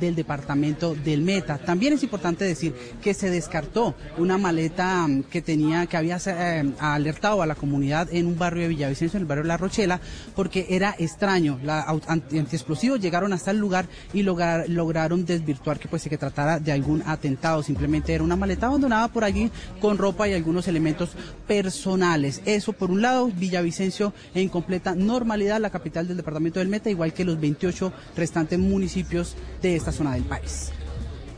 del departamento del Meta. También es importante decir que se descartó una maleta mm, que tenía, que había eh, alertado a la comunidad en un barrio de Villavicencio, en el barrio La Rochela, porque era extraño. La antiexplosivos llegaron hasta el lugar y lograron desvirtuar que pues se que tratara de algún atentado. Simplemente era una maleta abandonada por allí con ropa y algunos elementos personales. Eso por un lado, Villavicencio en completa normalidad, la capital del departamento del Meta, igual que los 28 restantes municipios de esta zona del país.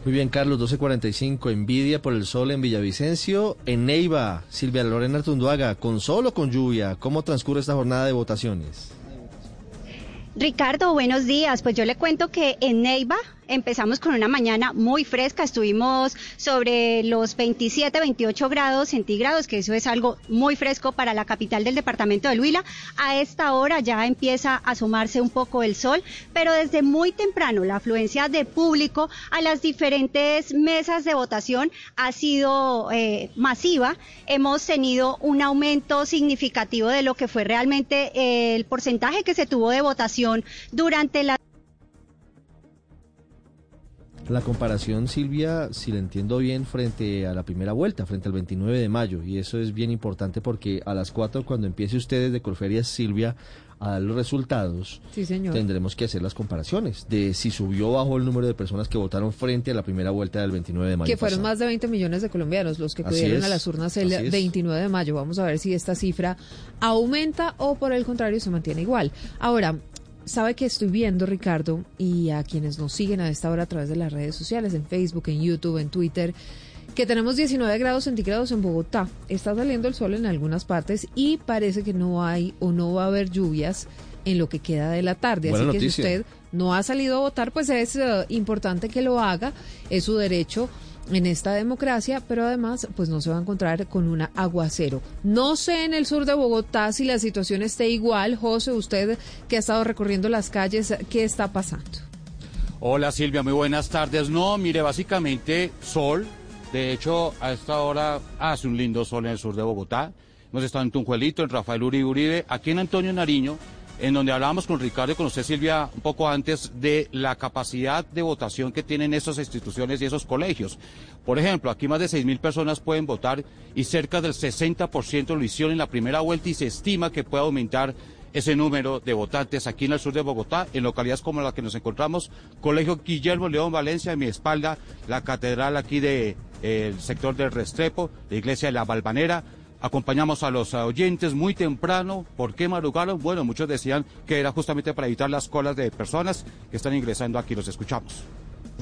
Muy bien, Carlos, 12.45, envidia por el sol en Villavicencio, en Neiva, Silvia Lorena Artunduaga, con sol o con lluvia, ¿cómo transcurre esta jornada de votaciones? Ricardo, buenos días. Pues yo le cuento que en Neiva empezamos con una mañana muy fresca, estuvimos sobre los 27, 28 grados centígrados, que eso es algo muy fresco para la capital del departamento de Huila. A esta hora ya empieza a asomarse un poco el sol, pero desde muy temprano la afluencia de público a las diferentes mesas de votación ha sido eh, masiva. Hemos tenido un aumento significativo de lo que fue realmente el porcentaje que se tuvo de votación durante la la comparación, Silvia, si la entiendo bien, frente a la primera vuelta, frente al 29 de mayo. Y eso es bien importante porque a las 4, cuando empiece usted de Colferias, Silvia, a dar los resultados, tendremos que hacer las comparaciones de si subió o bajó el número de personas que votaron frente a la primera vuelta del 29 de mayo. Que fueron más de 20 millones de colombianos los que acudieron a las urnas el 29 de mayo. Vamos a ver si esta cifra aumenta o por el contrario se mantiene igual. Ahora, sabe que estoy viendo, Ricardo, y a quienes nos siguen a esta hora a través de las redes sociales, en Facebook, en YouTube, en Twitter, que tenemos 19 grados centígrados en Bogotá. Está saliendo el sol en algunas partes y parece que no hay o no va a haber lluvias en lo que queda de la tarde. Así que si usted no ha salido a votar, pues es eh, importante que lo haga, es su derecho en esta democracia, pero además pues no se va a encontrar con un aguacero. No sé en el sur de Bogotá si la situación esté igual. José, usted que ha estado recorriendo las calles, ¿qué está pasando? Hola Silvia, muy buenas tardes. No, mire, básicamente sol. De hecho, a esta hora hace un lindo sol en el sur de Bogotá. Hemos estado en Tunjuelito, en Rafael Uribe Uribe, aquí en Antonio Nariño, en donde hablábamos con Ricardo y con usted, Silvia, un poco antes de la capacidad de votación que tienen esas instituciones y esos colegios. Por ejemplo, aquí más de 6.000 personas pueden votar y cerca del 60% lo hicieron en la primera vuelta y se estima que puede aumentar ese número de votantes aquí en el sur de Bogotá, en localidades como la que nos encontramos, Colegio Guillermo León Valencia, en mi espalda, la catedral aquí del de, sector del Restrepo, la iglesia de la Balvanera, Acompañamos a los oyentes muy temprano. ¿Por qué madrugaron? Bueno, muchos decían que era justamente para evitar las colas de personas que están ingresando aquí. Los escuchamos.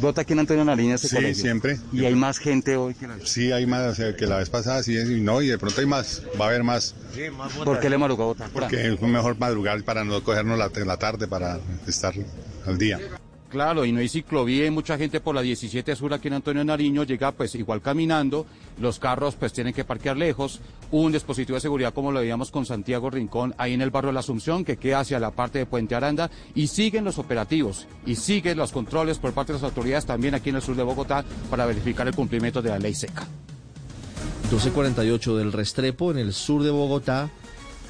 ¿Vota aquí en Antonio Nariño este Sí, siempre. ¿Y hay más gente hoy que la Sí, hay más que la vez pasada, sí, y no, y de pronto hay más, va a haber más. Sí, más ¿Por qué le madrugó a votar? Porque es mejor madrugar para no cogernos la, la tarde, para estar al día. Claro, y no hay ciclovía y mucha gente por la 17 Sur aquí en Antonio Nariño llega pues igual caminando, los carros pues tienen que parquear lejos, un dispositivo de seguridad como lo veíamos con Santiago Rincón ahí en el barrio de la Asunción que queda hacia la parte de Puente Aranda y siguen los operativos y siguen los controles por parte de las autoridades también aquí en el sur de Bogotá para verificar el cumplimiento de la ley seca. 1248 del Restrepo en el sur de Bogotá.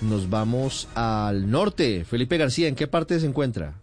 Nos vamos al norte. Felipe García, ¿en qué parte se encuentra?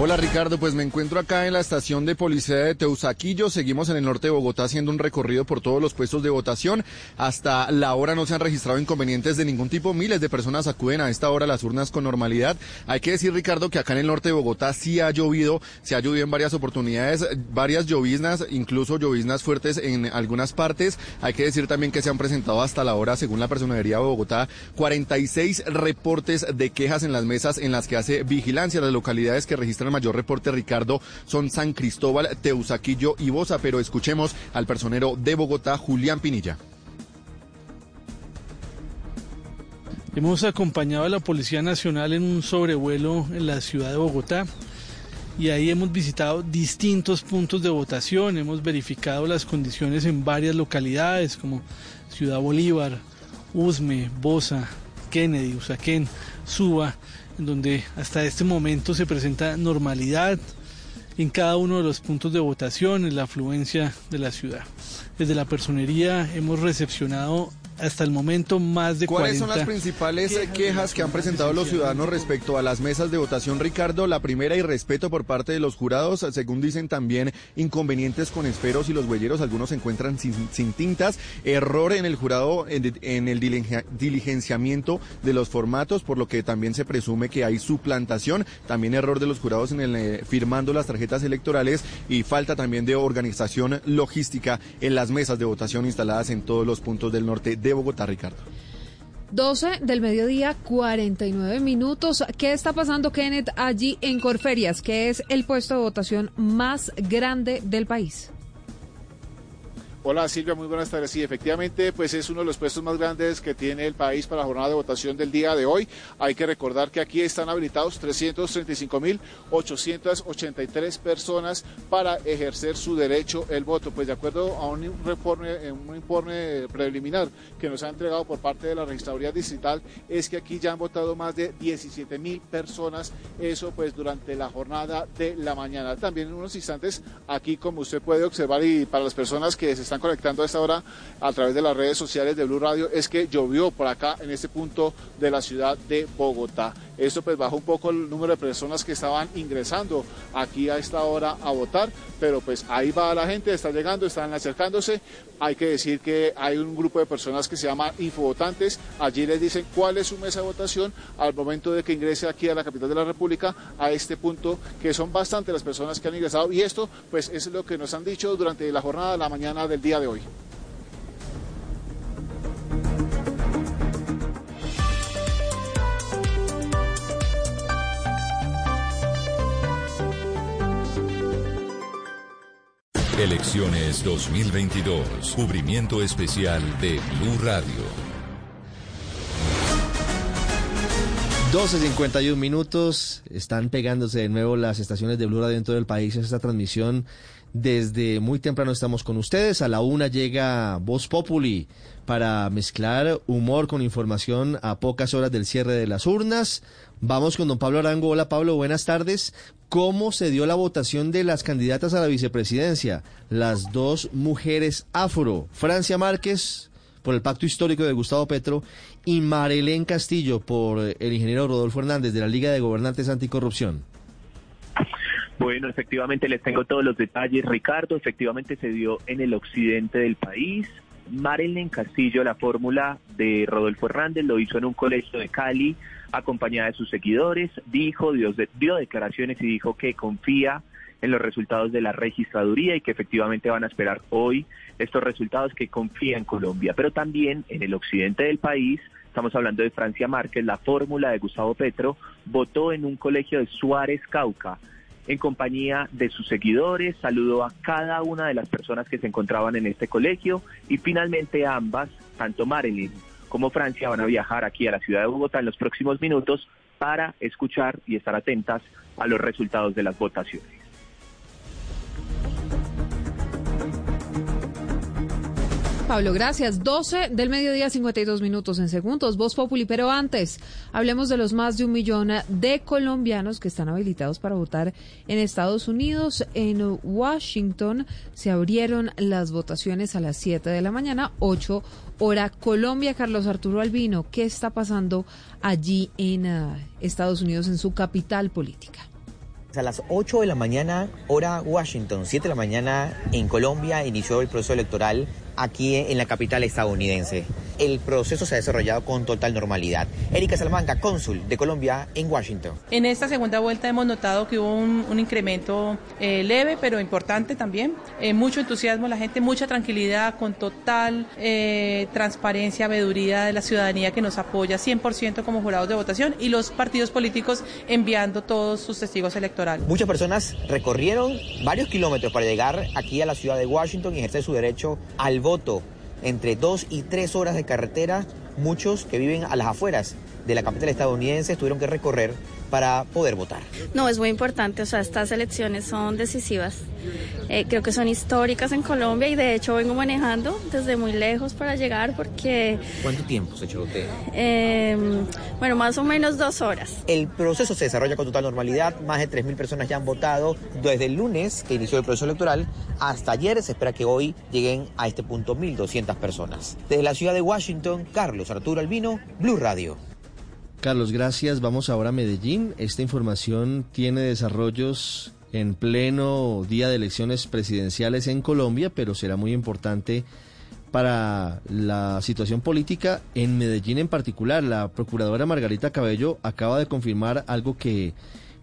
Hola Ricardo, pues me encuentro acá en la estación de policía de Teusaquillo. Seguimos en el norte de Bogotá haciendo un recorrido por todos los puestos de votación. Hasta la hora no se han registrado inconvenientes de ningún tipo. Miles de personas acuden a esta hora a las urnas con normalidad. Hay que decir, Ricardo, que acá en el norte de Bogotá sí ha llovido, se ha llovido en varias oportunidades, varias lloviznas, incluso lloviznas fuertes en algunas partes. Hay que decir también que se han presentado hasta la hora, según la Personería de Bogotá, 46 reportes de quejas en las mesas en las que hace vigilancia. Las localidades que registran el mayor reporte, Ricardo, son San Cristóbal, Teusaquillo y Bosa, pero escuchemos al personero de Bogotá, Julián Pinilla. Hemos acompañado a la Policía Nacional en un sobrevuelo en la ciudad de Bogotá y ahí hemos visitado distintos puntos de votación, hemos verificado las condiciones en varias localidades como Ciudad Bolívar, Usme, Bosa, Kennedy, Usaquén, Suba en donde hasta este momento se presenta normalidad en cada uno de los puntos de votación, en la afluencia de la ciudad. Desde la personería hemos recepcionado hasta el momento más de ¿Cuáles son las principales quejas, que han presentado los ciudadanos respecto a las mesas de votación, Ricardo? La primera, y respeto por parte de los jurados. Según dicen también, inconvenientes con esferos y los huelleros. Algunos se encuentran sin, tintas. Error en el jurado, en, el diligenciamiento de los formatos, por lo que también se presume que hay suplantación. También error de los jurados en el eh, firmando las tarjetas electorales y falta también de organización logística en las mesas de votación instaladas en todos los puntos del norte de Bogotá, Ricardo. 12 del mediodía, 49 minutos. ¿Qué está pasando, Kenneth, allí en Corferias, que es el puesto de votación más grande del país? Hola Silvia, muy buenas tardes. Sí, efectivamente, pues es uno de los puestos más grandes que tiene el país para la jornada de votación del día de hoy. Hay que recordar que aquí están habilitados 335.883 personas para ejercer su derecho el voto. Pues de acuerdo a un informe, un informe preliminar que nos ha entregado por parte de la registraduría distrital, es que aquí ya han votado más de 17.000 personas. Eso pues durante la jornada de la mañana. También en unos instantes, aquí como usted puede observar y para las personas que se están conectando a esta hora a través de las redes sociales de Blue Radio es que llovió por acá en este punto de la ciudad de Bogotá. Esto pues bajó un poco el número de personas que estaban ingresando aquí a esta hora a votar, pero pues ahí va la gente, está llegando, están acercándose. Hay que decir que hay un grupo de personas que se llama infovotantes. Allí les dicen cuál es su mesa de votación al momento de que ingrese aquí a la capital de la República a este punto, que son bastante las personas que han ingresado. Y esto pues es lo que nos han dicho durante la jornada de la mañana del día de hoy. Elecciones 2022. Cubrimiento especial de Blue Radio. 12.51 minutos. Están pegándose de nuevo las estaciones de Blue Radio en todo el país. Esta transmisión desde muy temprano estamos con ustedes. A la una llega Voz Populi para mezclar humor con información a pocas horas del cierre de las urnas. Vamos con don Pablo Arango. Hola Pablo, buenas tardes. ¿Cómo se dio la votación de las candidatas a la vicepresidencia? Las dos mujeres afro, Francia Márquez por el pacto histórico de Gustavo Petro y Marilén Castillo por el ingeniero Rodolfo Hernández de la Liga de Gobernantes Anticorrupción. Bueno, efectivamente les tengo todos los detalles, Ricardo. Efectivamente se dio en el occidente del país. Marilyn Castillo, la fórmula de Rodolfo Hernández, lo hizo en un colegio de Cali acompañada de sus seguidores, dijo, dio, dio declaraciones y dijo que confía en los resultados de la registraduría y que efectivamente van a esperar hoy estos resultados que confía en Colombia. Pero también en el occidente del país, estamos hablando de Francia Márquez, la fórmula de Gustavo Petro votó en un colegio de Suárez Cauca en compañía de sus seguidores, saludó a cada una de las personas que se encontraban en este colegio y finalmente ambas, tanto Marilyn como Francia van a viajar aquí a la ciudad de Bogotá en los próximos minutos para escuchar y estar atentas a los resultados de las votaciones. Pablo, gracias. 12 del mediodía, 52 minutos en segundos. Voz Populi. Pero antes, hablemos de los más de un millón de colombianos que están habilitados para votar en Estados Unidos. En Washington se abrieron las votaciones a las 7 de la mañana, 8 hora Colombia. Carlos Arturo Albino, ¿qué está pasando allí en ah, Estados Unidos, en su capital política? A las 8 de la mañana, hora Washington, 7 de la mañana en Colombia, inició el proceso electoral aquí en la capital estadounidense. El proceso se ha desarrollado con total normalidad. Erika Salamanca, cónsul de Colombia en Washington. En esta segunda vuelta hemos notado que hubo un, incremento eh, leve, pero importante también. Eh, mucho entusiasmo la gente, mucha tranquilidad, con total eh, transparencia, veeduría de la ciudadanía que nos apoya 100% como jurados de votación y los partidos políticos enviando todos sus testigos electorales. Muchas personas recorrieron varios kilómetros para llegar aquí a la ciudad de Washington y ejercer su derecho al voto entre dos y tres horas de carretera, muchos que viven a las afueras de la capital estadounidense tuvieron que recorrer para poder votar. No, es muy importante, o sea, estas elecciones son decisivas. Eh, creo que son históricas en Colombia y de hecho vengo manejando desde muy lejos para llegar porque... ¿Cuánto tiempo se echó usted? Em, bueno, más o menos dos horas. El proceso se desarrolla con total normalidad, más de 3.000 personas ya han votado desde el lunes que inició el proceso electoral hasta ayer, se espera que hoy lleguen a este punto 1.200 personas. Desde la ciudad de Washington, Carlos Arturo Albino, Blue Radio. Carlos, gracias. Vamos ahora a Medellín. Esta información tiene desarrollos en pleno día de elecciones presidenciales en Colombia, pero será muy importante para la situación política en Medellín en particular. La procuradora Margarita Cabello acaba de confirmar algo que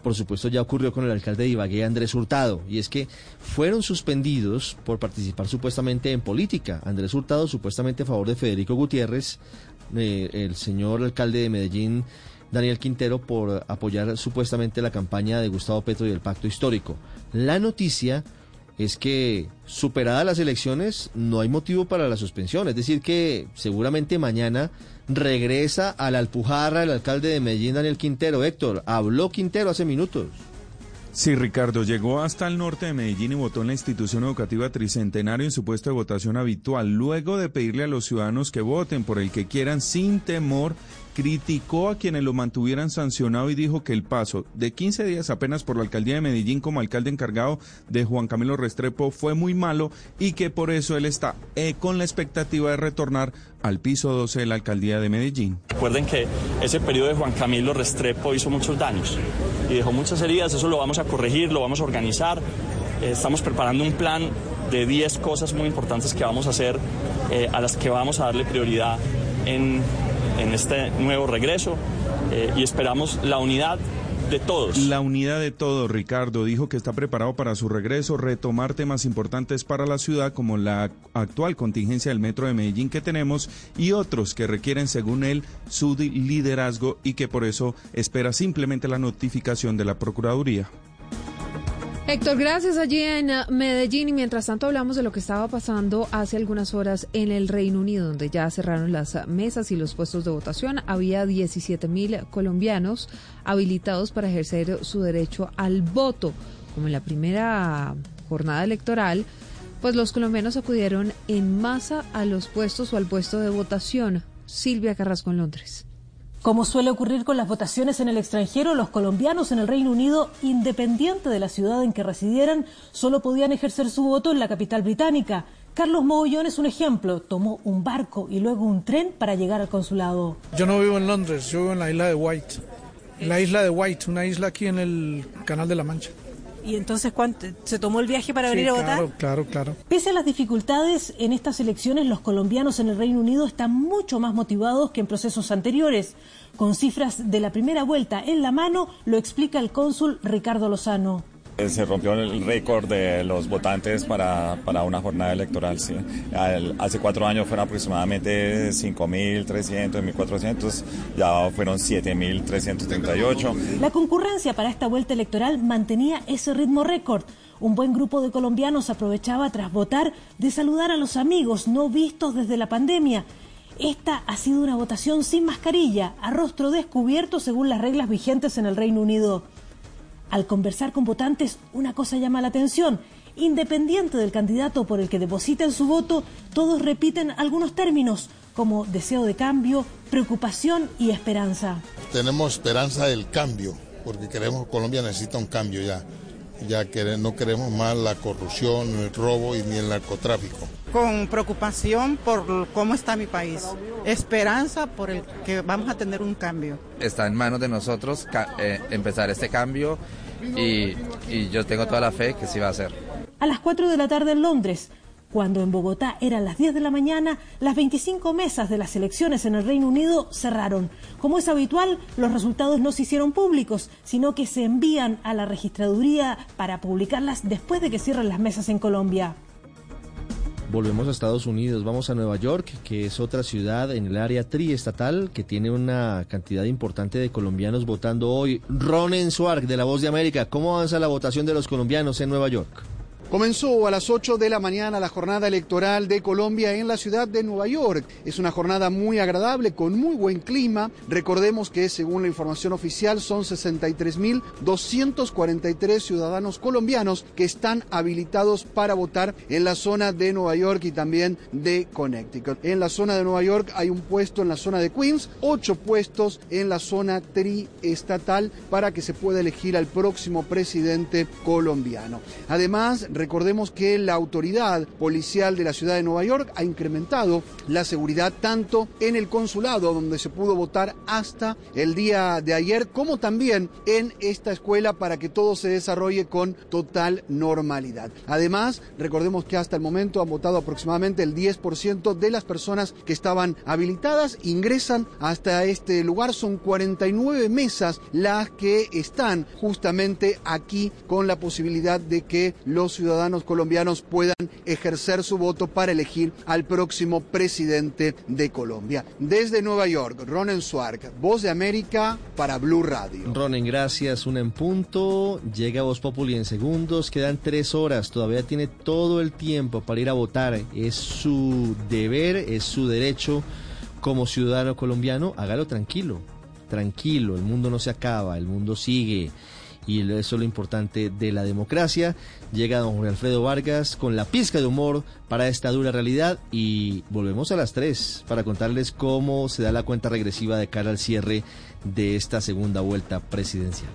por supuesto ya ocurrió con el alcalde de Ibagué, Andrés Hurtado, y es que fueron suspendidos por participar supuestamente en política. Andrés Hurtado supuestamente a favor de Federico Gutiérrez, eh, el señor alcalde de Medellín, Daniel Quintero, por apoyar supuestamente la campaña de Gustavo Petro y el pacto histórico. La noticia es que superadas las elecciones no hay motivo para la suspensión, es decir que seguramente mañana regresa a la Alpujarra el alcalde de Medellín, Daniel Quintero. Héctor, habló Quintero hace minutos. Sí, Ricardo, llegó hasta el norte de Medellín y votó en la institución educativa Tricentenario en su puesto de votación habitual, luego de pedirle a los ciudadanos que voten por el que quieran sin temor criticó a quienes lo mantuvieran sancionado y dijo que el paso de 15 días apenas por la alcaldía de Medellín como alcalde encargado de Juan Camilo Restrepo fue muy malo y que por eso él está eh, con la expectativa de retornar al piso 12 de la alcaldía de Medellín. Recuerden que ese periodo de Juan Camilo Restrepo hizo muchos daños y dejó muchas heridas, eso lo vamos a corregir, lo vamos a organizar. Eh, estamos preparando un plan de 10 cosas muy importantes que vamos a hacer, eh, a las que vamos a darle prioridad en en este nuevo regreso eh, y esperamos la unidad de todos. La unidad de todos, Ricardo, dijo que está preparado para su regreso, retomar temas importantes para la ciudad como la actual contingencia del Metro de Medellín que tenemos y otros que requieren, según él, su liderazgo y que por eso espera simplemente la notificación de la Procuraduría. Héctor, gracias allí en uh, Medellín y mientras tanto hablamos de lo que estaba pasando hace algunas horas en el Reino Unido, donde ya cerraron las uh, mesas y los puestos de votación. Había 17 mil colombianos habilitados para ejercer su derecho al voto. Como en la primera jornada electoral, pues los colombianos acudieron en masa a los puestos o al puesto de votación. Silvia Carrasco en Londres. Como suele ocurrir con las votaciones en el extranjero, los colombianos en el Reino Unido, independiente de la ciudad en que residieran, solo podían ejercer su voto en la capital británica. Carlos Mogollón es un ejemplo. Tomó un barco y luego un tren para llegar al consulado. Yo no vivo en Londres, yo vivo en la isla de White. La isla de White, una isla aquí en el Canal de la Mancha. ¿Y entonces cuánto, se tomó el viaje para venir a votar? Claro, claro, claro. Pese a las dificultades en estas elecciones, los colombianos en el Reino Unido están mucho más motivados que en procesos anteriores. Con cifras de la primera vuelta en la mano, lo explica el cónsul Ricardo Lozano. Eh, se rompió el récord de los votantes para, para una jornada electoral. Sí. hace cuatro años fueron aproximadamente 5.300, 1.400, ya fueron 7.338. La concurrencia para esta vuelta electoral mantenía ese ritmo récord. Un buen grupo de colombianos aprovechaba tras votar de saludar a los amigos no vistos desde la pandemia. Esta ha sido una votación sin mascarilla, a rostro descubierto según las reglas vigentes en el Reino Unido. Al conversar con votantes, una cosa llama la atención. Independiente del candidato por el que depositen su voto, todos repiten algunos términos como deseo de cambio, preocupación y esperanza. Tenemos esperanza del cambio, porque queremos que Colombia necesita un cambio ya. Ya que no queremos más la corrupción, el robo y ni el narcotráfico. Con preocupación por cómo está mi país. Esperanza por el que vamos a tener un cambio. Está en manos de nosotros eh, empezar este cambio y, y yo tengo toda la fe que sí va a ser. A las 4 de la tarde en Londres, cuando en Bogotá eran las 10 de la mañana, las 25 mesas de las elecciones en el Reino Unido cerraron. Como es habitual, los resultados no se hicieron públicos, sino que se envían a la registraduría para publicarlas después de que cierren las mesas en Colombia. Volvemos a Estados Unidos, vamos a Nueva York, que es otra ciudad en el área triestatal que tiene una cantidad importante de colombianos votando hoy. Ronen Swark de La Voz de América, ¿cómo avanza la votación de los colombianos en Nueva York? Comenzó a las 8 de la mañana la jornada electoral de Colombia en la ciudad de Nueva York. Es una jornada muy agradable, con muy buen clima. Recordemos que según la información oficial son 63.243 ciudadanos colombianos que están habilitados para votar en la zona de Nueva York y también de Connecticut. En la zona de Nueva York hay un puesto en la zona de Queens, ocho puestos en la zona triestatal para que se pueda elegir al próximo presidente colombiano. Además, Recordemos que la autoridad policial de la ciudad de Nueva York ha incrementado la seguridad tanto en el consulado donde se pudo votar hasta el día de ayer, como también en esta escuela para que todo se desarrolle con total normalidad. Además, recordemos que hasta el momento han votado aproximadamente el 10% de las personas que estaban habilitadas, ingresan hasta este lugar. Son 49 mesas las que están justamente aquí con la posibilidad de que los ciudadanos ciudadanos colombianos puedan ejercer su voto para elegir al próximo presidente de Colombia. Desde Nueva York, Ronen Swark, Voz de América para Blue Radio. Ronen, gracias. Una en punto. Llega Voz Populi en segundos. Quedan tres horas. Todavía tiene todo el tiempo para ir a votar. Es su deber, es su derecho como ciudadano colombiano. Hágalo tranquilo. Tranquilo. El mundo no se acaba. El mundo sigue y eso es lo importante de la democracia. Llega don Jorge Alfredo Vargas con la pizca de humor para esta dura realidad y volvemos a las 3 para contarles cómo se da la cuenta regresiva de cara al cierre de esta segunda vuelta presidencial.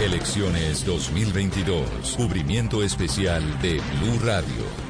Elecciones 2022. Cubrimiento especial de Blue Radio.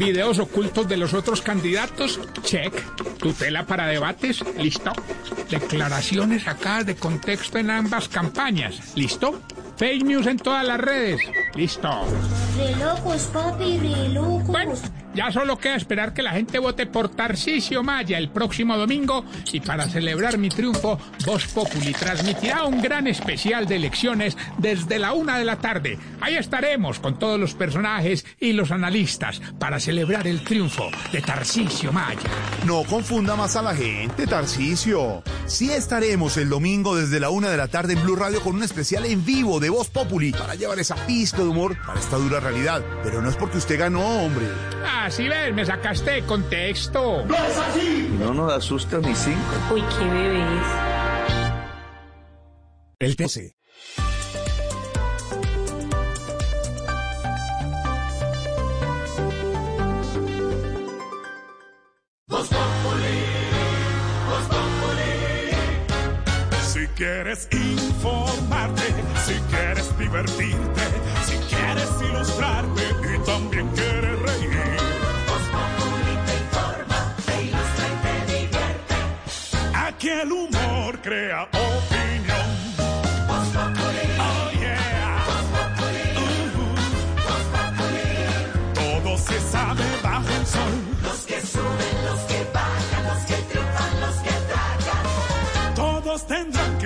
Videos ocultos de los otros candidatos, check. Tutela para debates, listo. Declaraciones sacadas de contexto en ambas campañas, listo. Fake news en todas las redes, listo. Re locos, papi, re locos. Ya solo queda esperar que la gente vote por Tarcisio Maya el próximo domingo y para celebrar mi triunfo, Voz Populi transmitirá un gran especial de elecciones desde la una de la tarde. Ahí estaremos con todos los personajes y los analistas para celebrar el triunfo de Tarcisio Maya. No confunda más a la gente, Tarcisio. Sí estaremos el domingo desde la una de la tarde en Blue Radio con un especial en vivo de Voz Populi para llevar esa pista de humor para esta dura realidad. Pero no es porque usted ganó, hombre. Así ves, me sacaste de contexto. ¡No es así! No nos asusta ni cinco. Uy, qué bebés. El TC. Quieres informarte, si quieres divertirte, si quieres ilustrarte y también quieres reír. Voz Populi te informa, te ilustra y te divierte. Aquí el humor crea opinión. Voz Populi. Oh yeah. Voz Populi. Voz Populi. Todo se sabe bajo el sol. Los que suben, los que bajan, los que triunfan, los que tragan. Todos tendrán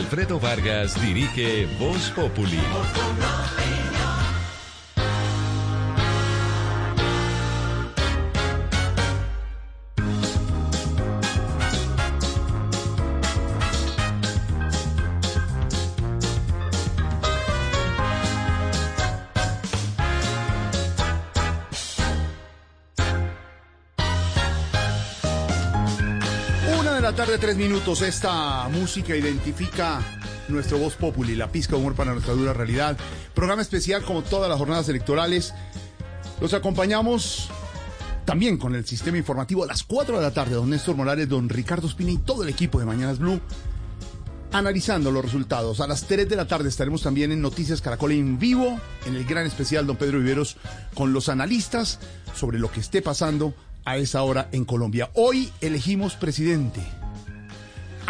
Alfredo Vargas dirige Voz Populi. La tarde, tres minutos. Esta música identifica nuestro voz populi, la pizca de humor para nuestra dura realidad. Programa especial como todas las jornadas electorales. Los acompañamos también con el sistema informativo a las 4 de la tarde. Don Néstor Morales, don Ricardo Espina y todo el equipo de Mañanas Blue. Analizando los resultados. A las 3 de la tarde estaremos también en Noticias Caracol en vivo, en el gran especial Don Pedro Viveros, con los analistas sobre lo que esté pasando a esa hora en Colombia. Hoy elegimos presidente.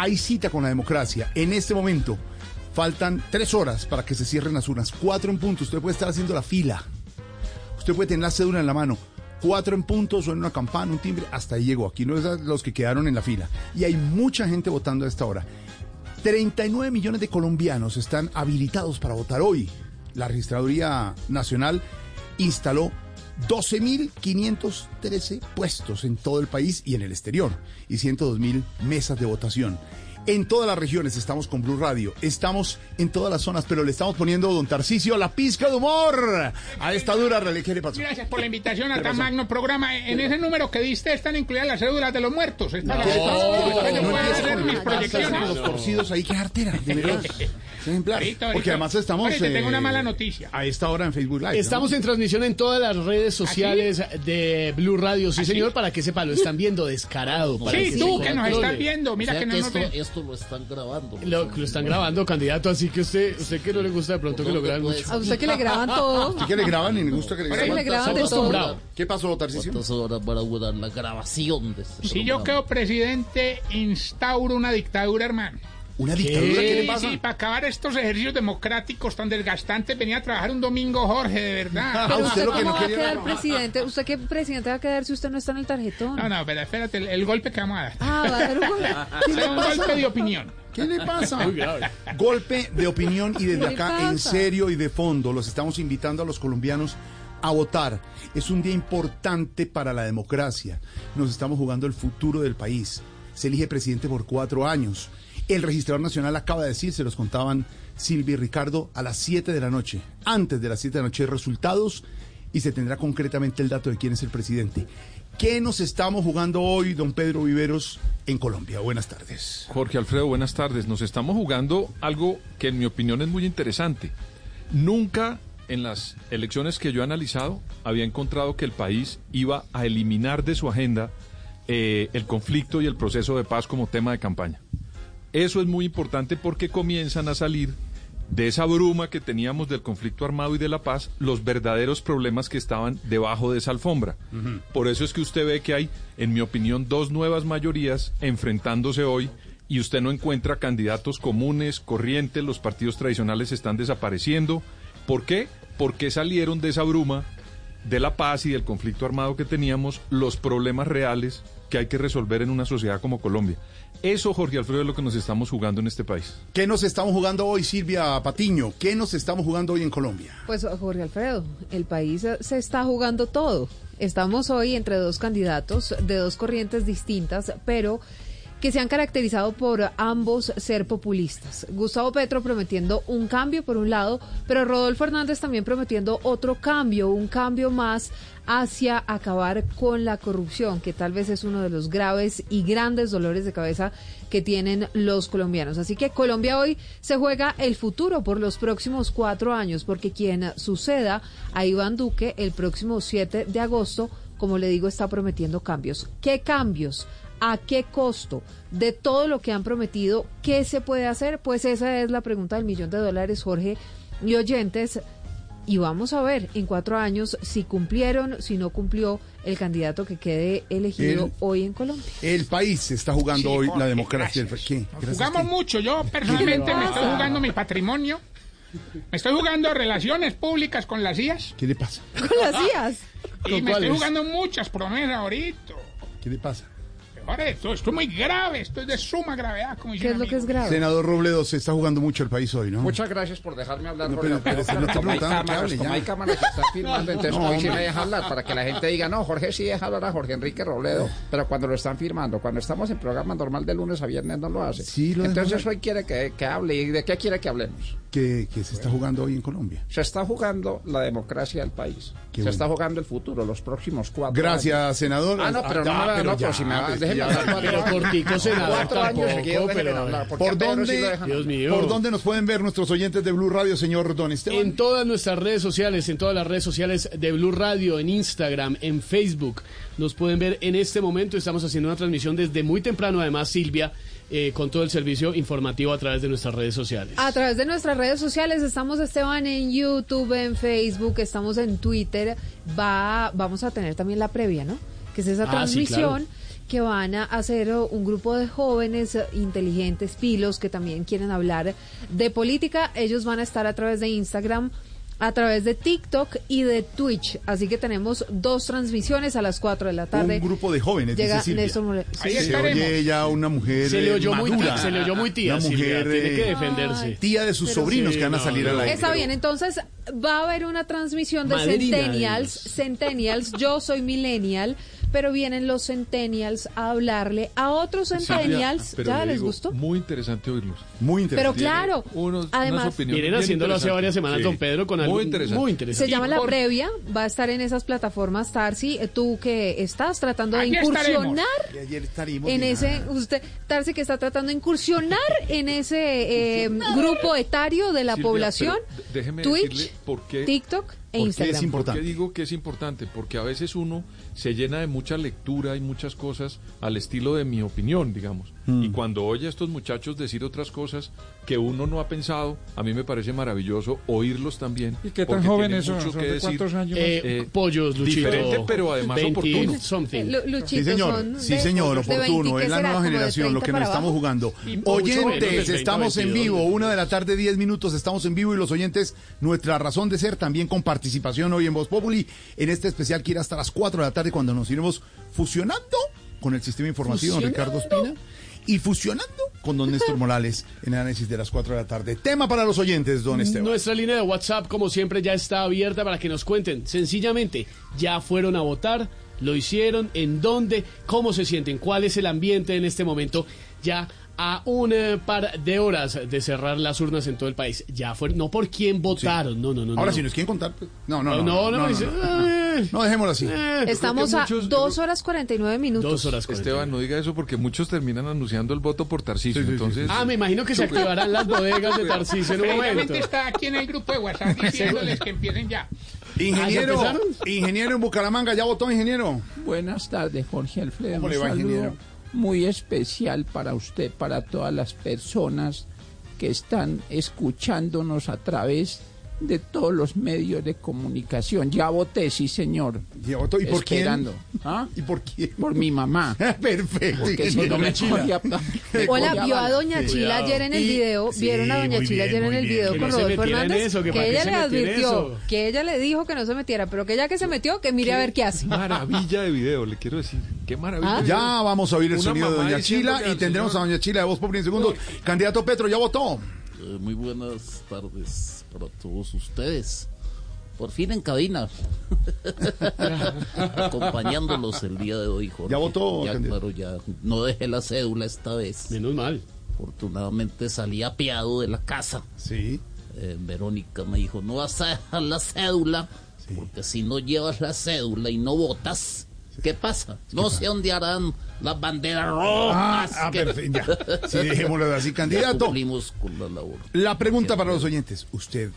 Hay cita con la democracia. En este momento faltan tres horas para que se cierren las urnas. Cuatro en punto. Usted puede estar haciendo la fila. Usted puede tener la cédula en la mano. Cuatro en punto, suena una campana, un timbre. Hasta ahí llegó. Aquí no es los que quedaron en la fila. Y hay mucha gente votando a esta hora. 39 millones de colombianos están habilitados para votar hoy. La Registraduría Nacional instaló 12.513 puestos en todo el país y en el exterior y 102.000 mesas de votación. En todas las regiones estamos con Blue Radio, estamos en todas las zonas, pero le estamos poniendo, don Tarcicio, la pizca de humor a esta dura realidad. ¿Qué le pasó? Gracias por la invitación a ¿Qué tan magno programa. En ese número que diste están incluidas las cédulas de los muertos. Están las- No, Yo no puedo empieces hacer con mis con proyecciones. los torcidos ahí, que artera, de verdad. Porque además estamos Ahorita tengo eh, una mala noticia. a esta hora en Facebook Live. ¿no? Estamos en transmisión en todas las redes sociales de Blue Radio. Sí, señor, para que sepa, lo están viendo descarado. para Sí, tú que nos estás viendo, mira que no nos. Esto lo están grabando. Lo, lo están grabando, candidato, así que usted, usted que no le gusta de pronto que lo graben mucho. A usted que le graban todo. ¿Usted que le graban y le gusta que le graban? le graban de acostumbrado. ¿Qué pasó, Tarcisio? ¿Cuántas horas van a durar la grabación de este Si yo quedo presidente, instauro una dictadura, hermano. ¿Una dictadura? ¿Qué le pasa? Sí, para acabar estos ejercicios democráticos tan desgastantes, venía a trabajar un domingo, Jorge, de verdad. Pero usted, cómo va a quedar presidente, usted qué presidente va a quedar si usted no está en el tarjetón. No, no, pero espérate, el, el golpe que vamos a dar. Ah, va a dar un golpe. ¿Qué le un pasa? golpe de opinión. ¿Qué le pasa? Muy grave. Golpe de opinión y desde ¿Qué le acá, en serio y de fondo, los estamos invitando a los colombianos a votar. Es un día importante para la democracia. Nos estamos jugando el futuro del país. Se elige presidente por cuatro años. El registrador nacional acaba de decir, se los contaban Silvia y Ricardo, a las 7 de la noche. Antes de las 7 de la noche, resultados y se tendrá concretamente el dato de quién es el presidente. ¿Qué nos estamos jugando hoy, don Pedro Viveros, en Colombia? Buenas tardes. Jorge Alfredo, buenas tardes. Nos estamos jugando algo que en mi opinión es muy interesante. Nunca en las elecciones que yo he analizado había encontrado que el país iba a eliminar de su agenda eh, el conflicto y el proceso de paz como tema de campaña. Eso es muy importante porque comienzan a salir de esa bruma que teníamos del conflicto armado y de la paz los verdaderos problemas que estaban debajo de esa alfombra. Por eso es que usted ve que hay, en mi opinión, dos nuevas mayorías enfrentándose hoy y usted no encuentra candidatos comunes, corrientes, los partidos tradicionales están desapareciendo. ¿Por qué? Porque salieron de esa bruma de la paz y del conflicto armado que teníamos los problemas reales que hay que resolver en una sociedad como Colombia. Eso, Jorge Alfredo, es lo que nos estamos jugando en este país. ¿Qué nos estamos jugando hoy, Silvia Patiño? ¿Qué nos estamos jugando hoy en Colombia? Pues Jorge Alfredo, el país eh, se está jugando todo. Estamos hoy entre dos candidatos de dos corrientes distintas, pero que se han caracterizado por ambos ser populistas. Gustavo Petro prometiendo un cambio por un lado, pero Rodolfo Hernández también prometiendo otro cambio, un cambio más hacia acabar con la corrupción, que tal vez es uno de los graves y grandes dolores de cabeza que tienen los colombianos. Así que Colombia hoy se juega el futuro por los próximos cuatro años, porque quien suceda a Iván Duque el próximo 7 de agosto, como le digo, está prometiendo cambios. ¿Qué cambios? ¿A qué costo? De todo lo que han prometido, ¿qué se puede hacer? Pues esa es la pregunta del millón de dólares, Jorge y oyentes. Y vamos a ver en cuatro años si cumplieron, si no cumplió el candidato que quede elegido El- hoy en Colombia. El país está jugando Sí, hoy Jorge, la democracia. ¿Qué? Gracias, Jugamos ¿qué? mucho. Yo personalmente me estoy jugando mi patrimonio. Me estoy jugando relaciones públicas con las IAS. ¿Qué le pasa? Con las IAS. Y ¿Con me estoy jugando muchas promesas ahorita. ¿Qué le pasa? Ahora, esto, esto es muy grave, esto es de suma gravedad, como ¿Qué es lo que es grave? Senador Robledo, se está jugando mucho el país hoy, ¿no? Muchas gracias por dejarme hablar. No, pero- pero si no como hay cámaras, como hay cámaras que están filmando, entonces No, hoy sí me deja hablar para que la gente diga, no, Jorge sí deja hablar a Jorge Enrique Robledo, pero cuando lo están firmando, cuando estamos en programa normal de lunes a viernes no lo hace. Sí, lo entonces hoy quiere que, que hable. ¿Y de qué quiere que hablemos? Que, que se está jugando hoy en Colombia. Se está jugando la democracia del país. Qué se bueno. está jugando el futuro, los próximos cuatro Gracias, años. senador. Ah, no, pero no, Ah, me va- pero no, pero ya, si me es hablar Pero cortico, tampoco, pero- hablar, ¿Por sí dónde, dejan Dios mío. ¿Por dónde nos pueden ver nuestros oyentes de Blue Radio, señor Don Esteban? En todas nuestras redes sociales, en todas las redes sociales de Blue Radio, en Instagram, en Facebook, nos pueden ver en este momento. Estamos haciendo una transmisión desde muy temprano, además, Silvia, eh, con todo el servicio informativo a través de nuestras redes sociales. A través de nuestras redes sociales estamos Esteban en YouTube, en Facebook, estamos en Twitter. Va, vamos a tener también la previa, ¿no? Que es esa Ah, sí, transmisión claro. Que van a hacer eh, un grupo de jóvenes eh, inteligentes, pilos, que también quieren hablar de política. Ellos van a estar a través de Instagram, a través de TikTok y de Twitch. Así que tenemos dos transmisiones a las 4 de la tarde. Un grupo de jóvenes, Llega dice Silvia. Néstor More- Ahí Sí. Se estaremos. oye ella una mujer Se le eh, oyó muy madura. tía, se le oyó muy tía, Una Silvia, mujer tiene que defenderse. tía de sus Pero sobrinos sí, que van a no, salir no. al aire. Está bien, entonces va a haber una transmisión de Madrina Centennials. Centennials, yo soy Millennial, pero vienen los Centennials a hablarle a otros Centennials. Pero ¿Ya le les digo, gustó? Muy interesante oírlos. Muy Pero interesante. claro, Unos- además Vienen haciéndolo hace varias semanas, Sí. don Pedro, con algo Muy interesante. muy interesante. se llama La Previa, va a estar en esas plataformas, Tarsi. eh, Tú que estás tratando de Allí incursionar ayer en ese, usted, Tarsi que está tratando de incursionar en ese eh, grupo etario de la Silvia, población, pero Twitch, decirle por qué- TikTok e ¿Por qué Instagram. es importante? ¿Por qué digo que es importante? Porque a veces uno se llena de mucha lectura y muchas cosas al estilo de mi opinión, digamos. Mm. Y cuando oye a estos muchachos decir otras cosas que uno no ha pensado, a mí me parece maravilloso oírlos también. ¿Y qué tan jóvenes son? ¿Son que de decir. cuántos años? Eh, Eh, pollos, Luchito. diferente, pero además 20 oportuno. something. Lu- Luchito, Sí, señor. son Sí, señor, de 20, oportuno. ¿qué Es la nueva ¿Como de generación lo 30 que nos estamos jugando. Y Oyentes, 30, estamos en 22. vivo. Una de la tarde, 10 minutos. Estamos en vivo y los oyentes, nuestra razón de ser, también con participación hoy en Voz Populi. En este especial que irá hasta las 4 de la tarde cuando nos iremos fusionando con el sistema informativo don Ricardo Espina y fusionando con don Néstor Morales en el análisis de las 4 de la tarde. Tema para los oyentes, don Esteban. Nuestra línea de WhatsApp, como siempre, ya está abierta para que nos cuenten. Sencillamente, ya fueron a votar, lo hicieron, en dónde, cómo se sienten, cuál es el ambiente en este momento. Ya a un eh, par de horas de cerrar las urnas en todo el país. Ya fueron, no por quién votaron, no, no, no. Ahora, no. si nos quieren contar, pues, no, no, no. No, no, no, no, dice, no. eh, No, dejémoslo así. eh. Estamos a 2 horas 49 minutos. Dos horas. cuarenta. Esteban, no diga eso porque muchos terminan anunciando el voto por Tarcisio. Sí, sí, sí, entonces, Ah, me imagino que se activarán las bodegas de Tarcisio en un momento. Previamente está aquí en el grupo de WhatsApp diciéndoles que empiecen ya. Ingeniero, ¿Ah, ingeniero en Bucaramanga, ¿ya votó, ingeniero? Buenas tardes, Jorge Alfredo. ¿Cómo le va, saludo ingeniero? Muy especial para usted, para todas las personas que están escuchándonos a través de todos los medios de comunicación. Ya voté, sí, señor. ¿Ya votó? ¿Y por quién? Esperando. ¿Ah? ¿Y por quién? Por mi mamá. Perfecto. Porque si no me cogía- me Hola, vio a doña Chila ayer en el video, sí, vieron a doña Chila bien, ayer en el video con no Rodolfo en Hernández, eso, que ella le advirtió, eso. que ella le dijo que no se metiera, pero que ya que se metió, que mire a ver qué hace. maravilla de video, le quiero decir. Qué maravilla. Ah. de Ya video. vamos a oír el Una sonido de doña Chila y tendremos a doña Chila de voz por en segundos. Candidato Petro, ¿ya votó? Eh, muy buenas tardes para todos ustedes. Por fin en cabina. Acompañándolos el día de hoy, Jorge. ¿Ya votó, Ya, claro, ya. No dejé la cédula esta vez. Menos mal. Afortunadamente salí apiado de la casa. Sí. Eh, Verónica me dijo, no vas a dejar la cédula, porque si no llevas la cédula y no votas, ¿qué pasa? No se ondearán las banderas Ah, rojas. ah, que- perfecto. Ya. Sí, dejémoslo así, candidato. cumplimos con la labor. La pregunta para los oyentes. ¿Usted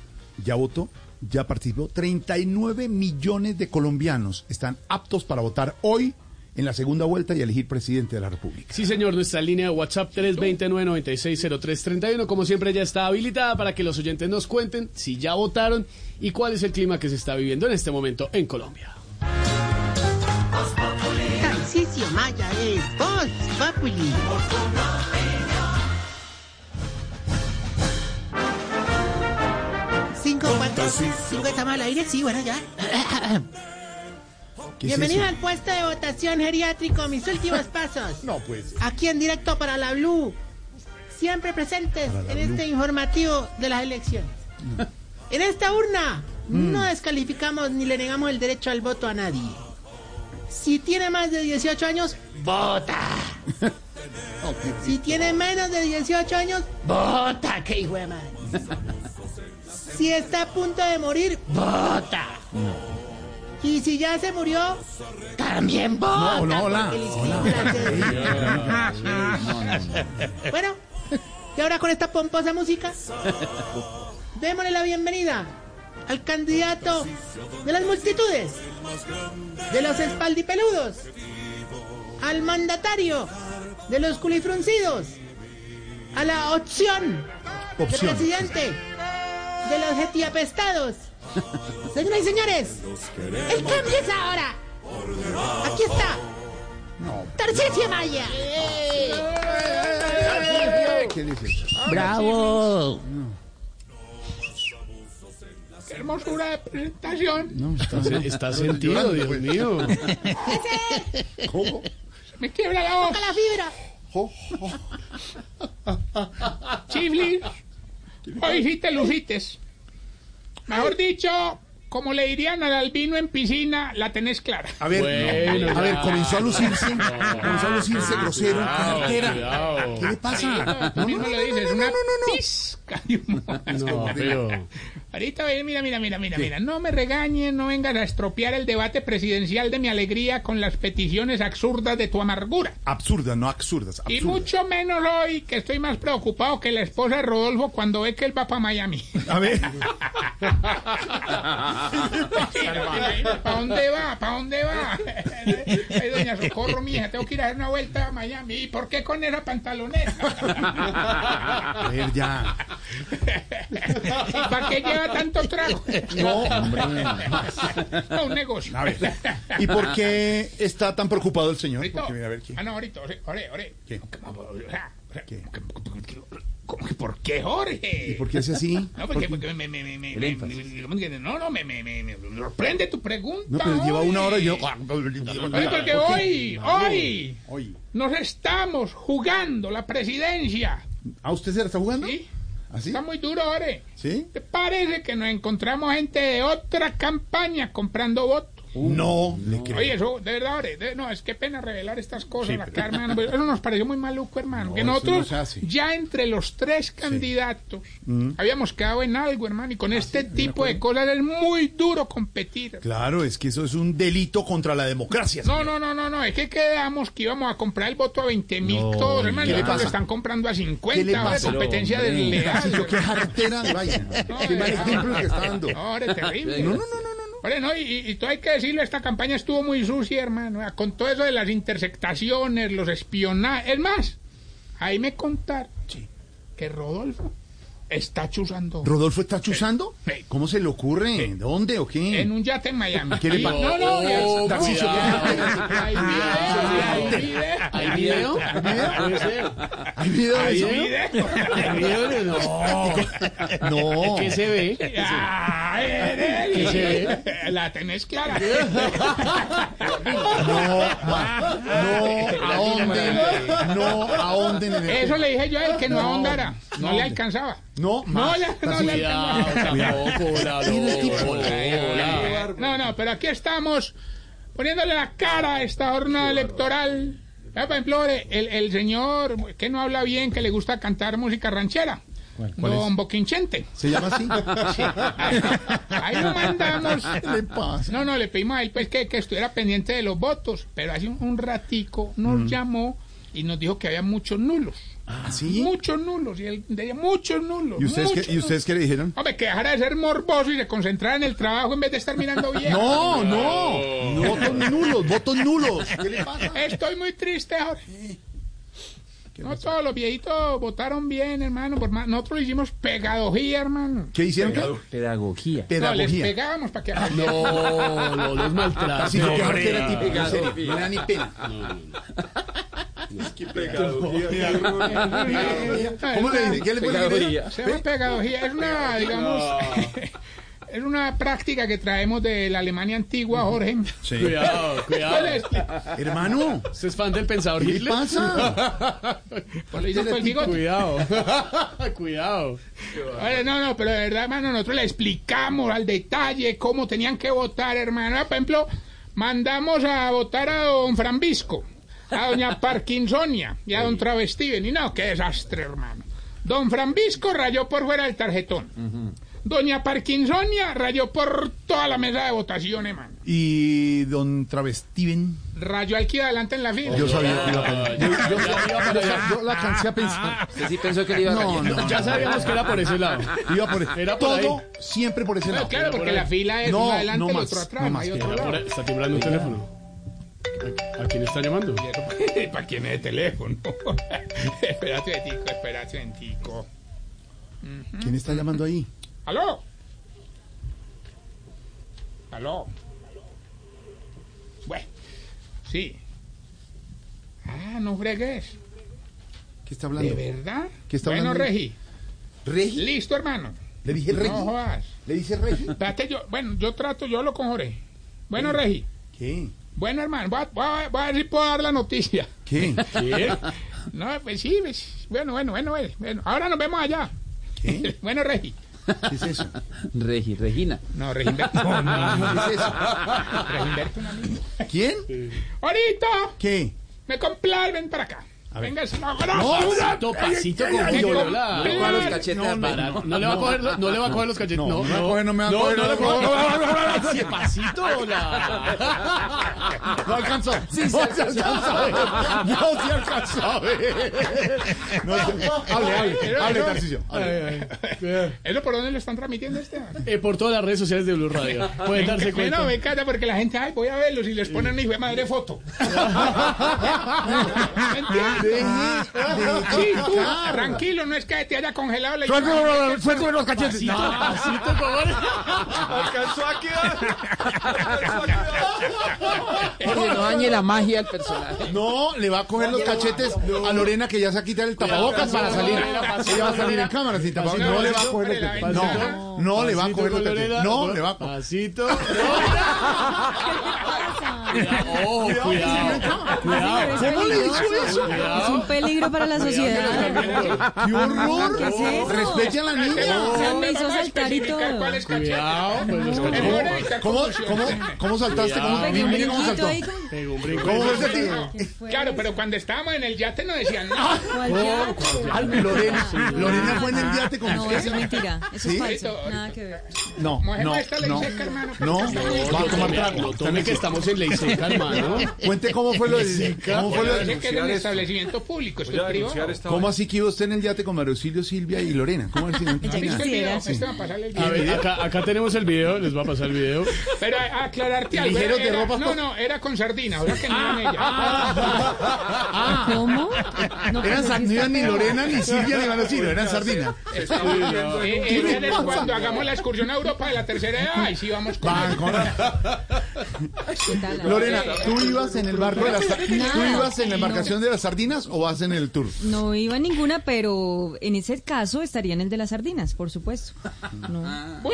ya votó? ¿Ya participó? 39 millones de colombianos están aptos para votar hoy en la segunda vuelta y elegir presidente de la República. Sí, señor, nuestra línea de WhatsApp 329-960331, como siempre, ya está habilitada para que los oyentes nos cuenten si ya votaron y cuál es el clima que se está viviendo en este momento en Colombia. Tarcisio Maya es Voz Populi. Cinco, cuatro, cinco, estamos al aire, sí, bueno, ya. ¿Qué es Bienvenido al puesto de votación geriátrico, mis últimos pasos. No, pues. Aquí en directo para la Blue. Siempre presentes en Blue. este informativo de las elecciones. En esta urna Mm. no descalificamos ni le negamos el derecho al voto a nadie. Si tiene más de 18 años, vota. Si tiene menos de 18 años, vota, que hijo de madre. Si está a punto de morir, vota. Y si ya se murió, también vota. No, no, hola. Bueno, y ahora con esta pomposa música, démosle la bienvenida al candidato de las multitudes, de los espaldipeludos, al mandatario de los culifruncidos, a la opción, Opción. de presidente de los jetiapestados. Señoras y señores, el cambio es ahora. Aquí está. Tarcisio Maya. ¿Qué dice? ¡Bravo! ¡Qué hermosura de presentación! Está, está sentido, Dios mío. ¿Cómo? Me quiebra la voz. Toca la fibra. Chiflis, hoy sí te lucites. Mejor dicho, como le dirían al albino en piscina, la tenés clara. A ver, Bueno, a ver, comenzó a lucirse, comenzó a lucirse grosero, cartera. cuidado. ¿Qué le pasa? Tú mismo lo dices, una pizca de humor. No, pero. Ahorita, ve, mira, mira, mira, mira, mira. No me regañen, no vengas a estropear el debate presidencial de mi alegría con las peticiones absurdas de tu amargura. Absurdas, no absurdas, Y mucho menos hoy, que estoy más preocupado que la esposa de Rodolfo cuando ve que él va para Miami. A ver, ¿Para dónde va? ¿Para dónde va? Ay, doña Socorro, mija, tengo que ir a dar una vuelta a Miami. ¿Y por qué con esa pantaloneta? a ver, ya. ¿Y para qué lleva tanto trago? No, hombre. No, un negocio. A ver, ¿y por qué está tan preocupado el señor? Porque mira, a ver qué. Ah, no, ahorita, ore, ore. ¿Qué? ¿Qué? ¿Cómo que por qué, Jorge? ¿Y por qué hace así? No, porque, porque me, me, me, me, me- no, no, me, me, me, me sorprende tu pregunta. No, pero lleva una hora y yo. Oye, porque hoy, hoy, Hoy. nos estamos jugando la presidencia. ¿Ah, usted se la está jugando? ¿Sí? ¿Así? Está muy duro, Ore. ¿Sí? ¿Te parece que nos encontramos gente de otra campaña comprando votos? No, le creo. Oye, eso, de verdad, de- no, es que pena revelar estas cosas acá, hermano. pero Eso nos pareció muy maluco, hermano. que nosotros, no se hace. ya entre los tres candidatos, Mm. habíamos quedado en algo, hermano. Y con Ah, este tipo de cosas es muy duro competir. Claro, es que eso es un delito contra la democracia. No, no, no, no, no, es que quedamos que íbamos a comprar el voto a 20 mil No, todos, hermano. ¿qué y le ahorita lo pasa? están comprando a ¿Qué le 50, ahora pasa? competencia Pero, hombre, desleal. Qué jartera de vaina. Qué mal ejemplo el que está dando. No, ahora es terrible. No, no, no, no, no. Oye, no, y, todo hay que decirlo, esta campaña estuvo muy sucia, hermano. Con todo eso de las intersectaciones, los espionajes. Es más, ahí me contaron que Rodolfo está chuzando. ¿Rodolfo está chuzando? Sí. ¿Cómo se le ocurre? ¿Dónde o qué? En un yate en Miami. ¿Qué le pasa? No, no, ya- Oh. Hay video, hay video. ¿Hay video? ¿Hay video de ¿Hay eso? video? ¿Hay video? No. No. ¿Qué se ve? ¿Qué se eh, La tenés clara. No, ma- no ahonden, no ahonden en el Eso le dije yo a él que no ahondara. No le alcanzaba. No, No, más. no la loca. No, no, pero aquí estamos poniéndole la cara a esta jornada electoral. Por ejemplo, el, el señor que no habla bien, que le gusta cantar música ranchera. Don Boquinchente. ¿Se llama así? Sí. Ahí lo mandamos. ¿Qué le pasa? No, no, le pedimos a él pues, que, que estuviera pendiente de los votos, pero hace un, un ratico nos llamó y nos dijo que había muchos nulos. ¿Ah, sí? Muchos nulos, y él decía muchos nulos. ¿Y ustedes, muchos qué, ¿Y ustedes qué le dijeron? Hombre, que dejara de ser morboso y se concentrara en el trabajo en vez de estar mirando bien. No, no, votos nulos, votos nulos. ¿Qué le pasa? Estoy muy triste ahora. No todos los viejitos votaron bien, hermano. Por más- nosotros le hicimos pedagogía, hermano. ¿Qué hicieron? ¿Qué? Pedagogía. No, les Pedagogía. pegábamos para que No, no los. No ni pena. ¿Cómo le dice? ¿Qué le puede decir? Se llama pedagogía. Es una, digamos, es una práctica que traemos de la Alemania antigua, Jorge. Cuidado, cuidado. Hermano. ¿Usted es fan del pensador ¿Qué le Hitler? pasa? El bigote. Cuidado. Cuidado. Oye, no, no, pero de verdad, hermano, nosotros le explicamos al detalle cómo tenían que votar, hermano. Por ejemplo, mandamos a votar a don Frambisco, a doña Parkinsonia y a don Travestiven. Y no, qué desastre, hermano. Don Frambisco rayó por fuera del tarjetón. Doña Parkinsonia rayó por toda la mesa de votación, hermano. Y don Travestiven. Rayó aquí adelante en la fila. Yo sabía que iba a. Yo, yo- yo- yo la alcancé a pensar. Usted sí pensó que le iba a No, no. Ya sabíamos que era por ese lado. Iba por Era por Todo ahí. siempre por ese No, lado. claro, porque la fila es No, uno adelante, no el más, otro atrás, no más, hay que otro lado. está timbrando un teléfono. ¿A, quién está llamando? ¿Para quién es el teléfono? espérate, Tico, espérate, Tico. ¿Quién está llamando ahí? ¿Aló? ¿Aló? Bueno, sí. Ah, no fregues. ¿Qué está ¿De hablando? verdad? ¿Qué está bueno, hablando? Regi. ¿Regi? Listo, hermano. ¿Le dije Regi? No jodas. ¿Le dice Regi? Espérate, yo, bueno, yo trato, yo hablo con Jorge. Bueno, Regi. ¿Qué? Bueno, hermano, voy a, voy a- voy a ver si puedo dar la noticia. ¿Qué? ¿Qué? No, pues sí, pues, bueno, bueno, bueno, bueno. Ahora nos vemos allá. ¿Qué? Bueno, Regi. ¿Qué es eso? Regi, Regina. No, Regimberto. No, no, ¿Qué es eso? Regimberto, un amigo. ¿Quién? Ahorita ¿Qué? me comprar, ven para acá. Venga, si no, no, Pasito, pasito con los cachetes No, para- no, no le va a coger, no le va a coger los cachetes. No, No, no a coger, no me va a no, coger, no no a a. Sí, pasito, la. No alcanzó. no se alcanzó a ver. No se alcanzó a ver. No Hable, hable, hable, Tarcisio. hable. ¿Eso por dónde lo están transmitiendo este? Eh, por todas las redes sociales de Blue Radio. Pueden darse Bueno, cuenta. me encanta porque la gente, ay, voy a verlos y les ponen hijo de madre foto. ¿Me entiendes? Sí, tú, tranquilo, no es que te haya congelado la imagen. Suéltame los cachetes. Pasito, pasito, con Alcanzó a quedar. Jorge, no dañe la magia del personaje. No, le va a coger los cachetes a Lorena que ya se va a quitar el tapabocas para salir. Ella va a salir en cámara sin tapabocas. No le va a coger los cachetes. No, no le va a coger los cachetes. No, le va a coger. Pasito. Ojo, cuidado. Cuidado. ¿Cómo le hizo eso? Es un peligro para la sociedad. ¡Qué horror! ¿Qué es eso? Respete a la niña. Se me hizo saltar y todo. ¿Cuáles Cuidado. Pues Es ¿Cómo, cómo, cómo saltaste? ¿Cómo, mire cómo saltó? ¿Cómo? ¿Qué fue Claro, pero cuando estábamos en el yate no decían nada. Ay, Lorena, Lorena fue en el yate con No, usted. eso es mentira. Eso es falso. Nada que ver. No, no, no, no, va a tomar trago. No tome que estamos en ley seca, hermano. Cuente cómo fue lo de, cómo fue lo de, establecimiento público, esto es privado. cómo así que iba usted en el yate con Mario Auxilio, Silvia y Lorena. ¿Cómo así? No nada. ¿Viste el video? quisiera. Este va a pasarle el A ver, video. acá, acá tenemos el video, les va a pasar el video. Pero a, a aclararte algo. Ligeros de era- ropa no, no, era con sardina, ahora que no Ah, iban ella. ¿Cómo? No, Eran pues, sar- no iban ni Lorena, ni Silvia, ni Mario Auxilio, eran sardinas. Eh, eh, era cuando hagamos la excursión a Europa de la tercera edad, ahí sí vamos con. Lorena, ¿tú ibas en el barco de las sa- ¿Tú ibas en la embarcación de las sardinas o vas en el tour? No iba ninguna, pero en ese caso estaría en el de las sardinas, por supuesto. No.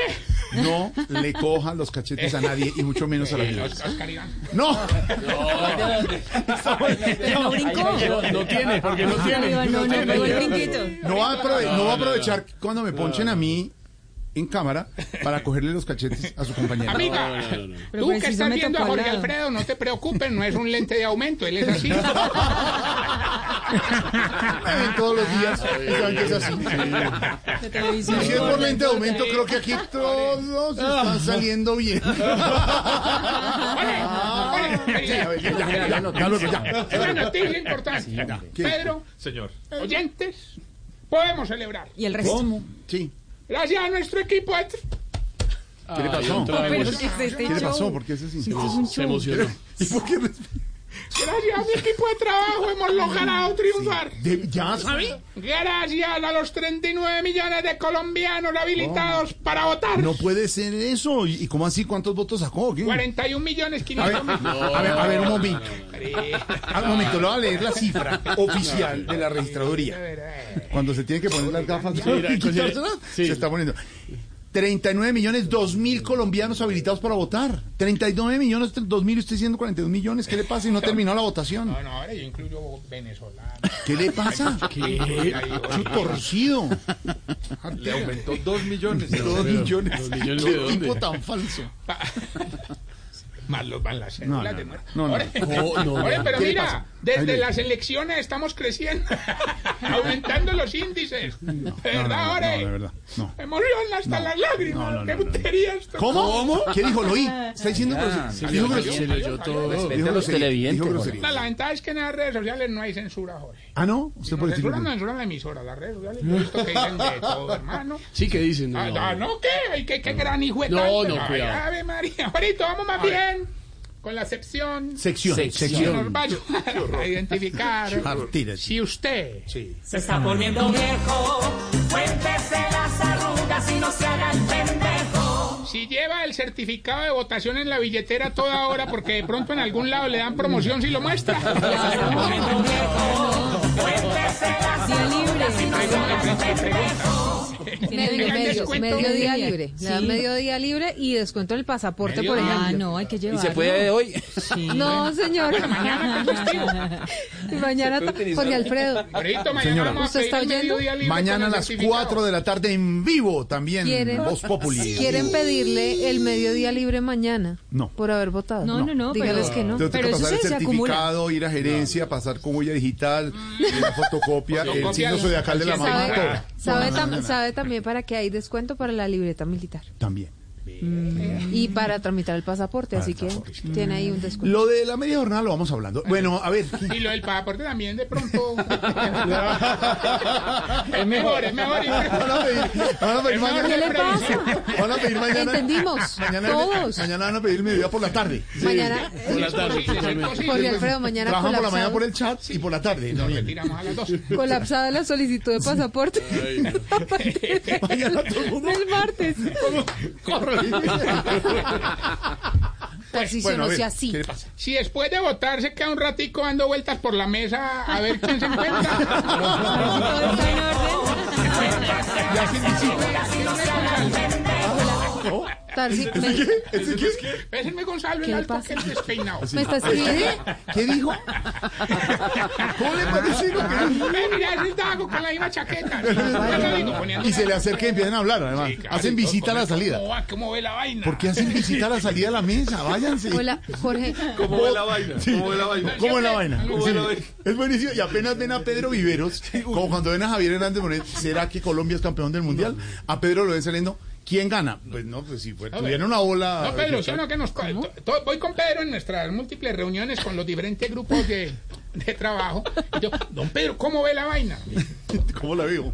No le coja los cachetes a nadie y mucho menos a la Iván. ¡No! Pero no brincó. No, no tiene, porque no tiene. No, no, no. No a, no va a aprovechar cuando me ponchen a mí en cámara para cogerle los cachetes a su compañera. Amiga, tú que estás viendo a Jorge. Alfredo, no te preocupes, no es un lente de aumento, él es así. Me ven todos los días que es así. Y si es por lente de aumento, creo que aquí todos están saliendo bien. Pedro, Señor. oyentes, podemos celebrar. Y el resto. ¿Cómo? Sí. Gracias a nuestro equipo de... ¿Qué le pasó? ¿qué es este ¿Qué le pasó? ¿Por qué es así? Se emocionó. ¿Y por qué? Gracias a mi equipo de trabajo hemos logrado triunfar. De- ¿Ya? Gracias a los 39 millones de colombianos habilitados para votar. No puede ser eso. ¿Y cómo así? ¿Cuántos votos sacó? ¿Qué? 41 millones A ver, 500 mil. a ver, a ver, un momento. A un momento, le voy a leer la cifra oficial de la registraduría. Cuando se tiene que poner las gafas sí. se está poniendo. 39 millones, 2 mil colombianos habilitados para votar. 39 millones, 2 mil, usted diciendo 42 millones. ¿Qué le pasa y no terminó la votación? No, no, ahora yo incluyo venezolanos. ¿Qué le pasa? ¿Qué? Su torcido. Le aumentó 2 millones. Dos millones. ¿Dos millones ¿Qué de dónde? tipo tan falso? Más los van las cédulas No, no, de no. muerte. No, no. No, no. pero ¿Qué le mira, pasa? Desde Ay, las elecciones estamos creciendo, aumentando los índices. ¿De No, no, verdad, no, ore? no, de verdad. No. Emoción hasta las lágrimas. No, no, ¡Qué no, no. putería esto! ¿Cómo? ¿Qué dijo? Lo oí. Está diciendo grosería. se Dijo grosería. los televidentes. No, la ventaja es que en las redes sociales no hay censura, Jorge. Ah, ¿no? Usted No puede decir. no censuran la emisora, las redes sociales. Yo he visto que dicen de todo, hermano. Sí, que dicen. Ah, no. ah, ¿no? ¿Qué? ¿Qué, gran hijo de No, no, cuidado. Ave María. Ahorita vamos más bien con la sección. Sección. Sección. nos va a ayudar a identificar Martínez. si usted Se está volviendo viejo, cuéntese las arrugas y no se haga el pendejo. si lleva el certificado de votación en la billetera toda hora porque de pronto en algún lado le dan promoción si lo muestra. Medio día libre. Le dan Sí. medio día libre y descuento el pasaporte, Medio por ejemplo. Ah, no, hay que ¿Y llevarlo. se puede hoy? No, señor. Bueno, mañana. Y mañana, Jorge Alfredo. Ahorita mañana Señora. vamos a ¿Usted está el oyendo? Mañana a el las certificado. 4 de la tarde en vivo también. ¿Quieren, Voz Populi. quieren pedirle el mediodía libre mañana No. por haber votado. No, no, no, Dígales pero- que no. Entonces Pero tengo que eso pasar el sí se acumula. certificado, ir a gerencia, pasar con huella digital, la fotocopia, el signo al- zodiacal de la todo. ¿Sabe, No, tam- sabe también para que hay descuento para la libreta militar También. Y para tramitar el pasaporte, así que tiene ahí un descuento. Lo de la media jornada lo vamos hablando. Bueno, a ver. Y lo del pasaporte también de pronto. es mejor, es mejor. Van a pedir, van a pedir Es mejor mañana. ¿Qué le pasa? Van a pedir mañana. Entendimos, Mañana, todos. mañana van a pedir mediodía por la tarde. Mañana, Por la tarde. Jorge Alfredo, mañana Trabajan por la mañana por el chat y por la tarde. No, bien. Retiramos a las dos. colapsada la solicitud de pasaporte. Mañana todo el mundo. El martes. Corre. Tarcisio, Bueno, a no ver, sea así. ¿Qué le pasa? Si después de votar se queda un ratico dando vueltas por la mesa a ver quién se encuentra. Todo está en orden. Ya Tarsi, ¿Ese me, qué? ¿Ese qué? Pésenme Gonzalo ¿Qué el le alto pasa? que el despeinado. me está escribiendo. ¿Qué dijo? ¿Cómo le parece? Ve, Mira, ese taco con la misma chaqueta. Y se le acerca y empiezan a hablar, además. Sí, claro, hacen visita a la ¿cómo salida. va? ¿Cómo ve la vaina? ¿Por qué hacen visita a la salida de la mesa? Váyanse. Hola, Jorge. ¿Cómo ve la vaina? ¿Cómo ve la vaina? ¿Cómo es la vaina? ¿Cómo Sí, es la vaina? Es buenísimo. Y apenas ven a Pedro Viveros, como cuando ven a Javier Hernández Moreno, ¿será que Colombia es campeón del mundial? A Pedro lo ven saliendo. ¿Quién gana? Pues no, pues si fuera, tuviera una bola. No, Pedro, ¿sí o no que nos... to- to- voy con Pedro en nuestras múltiples reuniones con los diferentes grupos de, de trabajo. Y yo, don Pedro, ¿cómo ve la vaina? ¿Cómo la veo?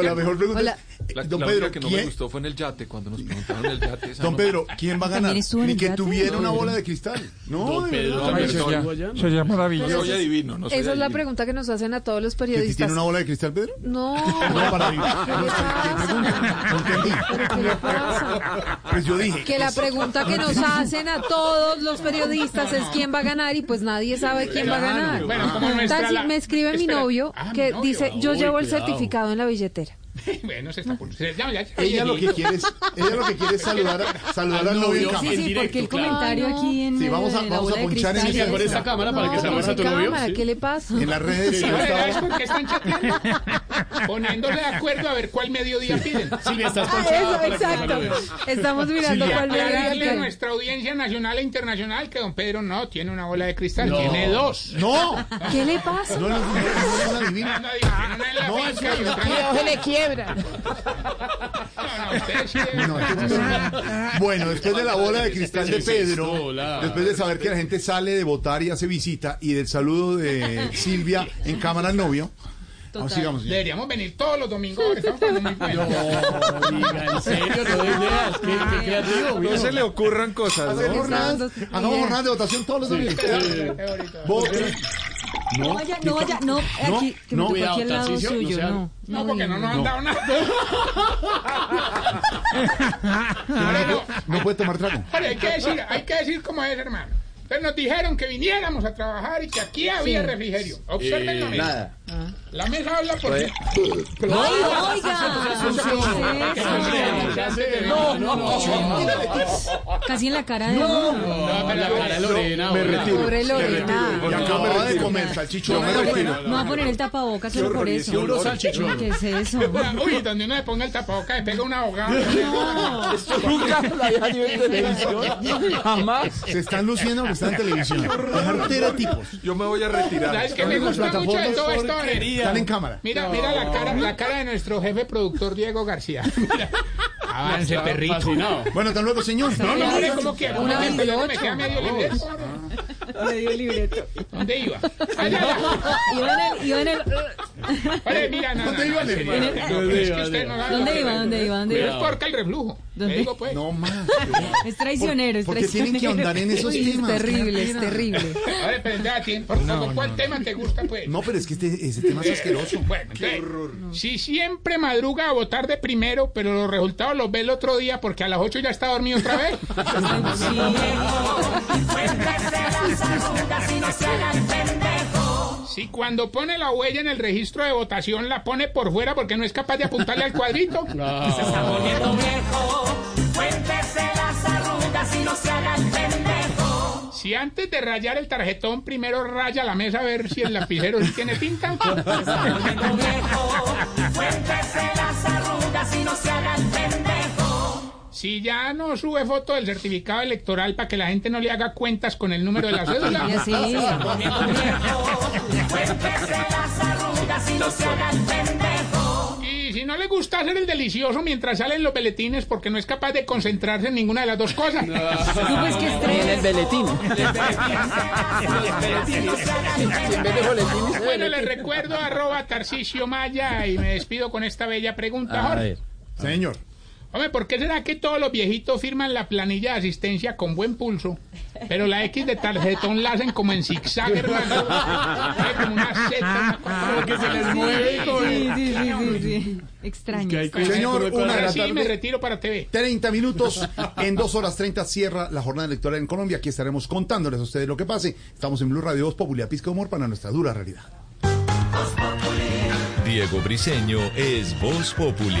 Pero la mejor pregunta Hola. es, La, don la Pedro, única que no me ¿quién, gustó fue en el yate, cuando nos preguntaron el yate. esa don no- Pedro, ¿quién va a ganar? ¿También estuvo en Ni que yate? tuviera una No. bola de cristal. No, Don Pedro, sería- maravilloso. Yo soy adivino, no soy Esa es la pregunta que nos hacen a todos los ¿Que ti periodistas. tiene una bola de cristal, Pedro? No, No, para mí. ¿qué le pasa? No. Pues yo dije. Que la pregunta que nos hacen a todos los periodistas es quién va a ganar y pues nadie sabe quién va a ganar. Bueno, como me escribe mi novio Ah, que dice, yo llevo el certificado en la billetera. теперь. Bueno, se está... se- ya- ya- Ella lo que quiere es, ella lo que quiere es saludar, a- saludar al novio en novio, cámara. Sí, sí, directo, porque el comentario no. aquí en Sí, vamos a- eh, vamos a ponchar en esta cámara para que No, saludes a tu novio. cámara, sí. ¿qué le pasa? En las redes. ¿Sabes estaba- por qué están chateando? Poniéndose de acuerdo a ver cuál mediodía piden. Silvia, estás Ah, eso, exacto. Estamos mirando cuál Aclararle a mediodía nuestra audiencia nacional e internacional que don Pedro no tiene una bola de cristal, No. tiene dos. No, ¿Qué le pasa? no, no, no, no, no, no. No, No, le quiebra. No, no, No, Bueno, después de la bola de cristal de Pedro, después de saber que la gente sale de votar y hace visita, y del saludo de Silvia en cámara al novio, vamos, sigamos. Deberíamos venir todos los domingos. estamos muy buenos. No, diga, en serio, no de ideas. Qué, qué creativo. No mira. se le ocurran cosas, Hagamos ¿no? jornadas, hagamos jornadas de votación todos los domingos. No vaya, no vaya, no, aquí, que me no. tocó aquí al lado no suyo, sea- no. No, porque no nos han No. dado nada. Ahora no. No puede tomar trago. Ahora, hay que decir, hay que decir como es, hermano. Entonces nos dijeron que viniéramos a trabajar y que aquí había Sí. refrigerio. Observen la mesa. Nada. La mesa habla por sí. Oiga, oiga. ¿qué es eso? No, no, no. Casi en la cara de. No, pero la cara de Lorena. Me retiro. Pobre Lorena. Y acaba de comer salchichón. No, no va a poner el tapabocas solo por eso. Puro salchichón. ¿Qué es eso? Uy, donde uno le ponga el tapabocas, le pega una ahogada. No. Nunca lo había a nivel de televisión. Jamás. Se están luciendo que están en televisión. Dejar tipos. Yo me voy a retirar. ¿Sabes qué me gusta mucho de todo esto? Están en cámara. Mira, mira la cara, la cara de nuestro jefe productor Diego García. Mira. Avance, Está perrito. fascinado. Bueno, hasta luego, señor. No, no, mire cómo quiero. Una Me veintiocho. queda medio libre. Medio libreto. ¿Dónde iba? Allá, allá. Iba en el... Iba en el Oye, mira, no, no, ¿Dónde no, iba, no, no, no, que no ¿Dónde que- iba? ¿Dónde iba? ¿Dónde iba? es porca el reflujo. ¿Dónde? Digo, pues. No más. Es traicionero, es ¿Por qué traicionero. tienen que ahondar en esos Uy, temas? Es terrible, es terrible. A ver, pero ya, por favor, ¿cuál tema te gusta, pues? No, pero es que este, ese tema es asqueroso. Bueno, entonces, si siempre madruga a votar de primero, pero los resultados los ve el otro día porque a las 8 ya está dormido otra vez. Cuéntese las arrugas y no se. Si cuando pone la huella en el registro de votación la pone por fuera porque no es capaz de apuntarle al cuadrito. Se está poniendo viejo. Cuéntese las arrugas y no se haga el pendejo. Si antes de rayar el tarjetón primero raya la mesa a ver si el lapicero sí tiene tinta. Se está poniendo viejo. Cuéntese las arrugas y no se haga el pendejo. Si ya no sube foto del certificado electoral para que la gente no le haga cuentas con el número de la cédula. Las arrugas y no se haga el pendejo. Y si no le gusta hacer el delicioso mientras salen los beletines porque no es capaz de concentrarse en ninguna de las dos cosas. No, pues qué En el estrés. beletín. Bueno, les recuerdo arroba Tarcisio Maya y me despido con esta bella pregunta, A Jorge. ver. Señor. Hombre, ¿por qué será que todos los viejitos firman la planilla de asistencia con buen pulso? Pero la X de tarjetón la hacen como en zigzag, hermano. Como una Z. Como que se les mueve. Sí, sí, sí, sí, sí. Extraño. Señor, una de Ahora la sí me tarde. retiro para TV. 30 minutos, en 2 horas 30 cierra la jornada electoral en Colombia. Aquí estaremos contándoles a ustedes lo que pase. Estamos en Blue Radio 2 Popular Pisco Humor para nuestra dura realidad. Diego Briseño es Voz Populi.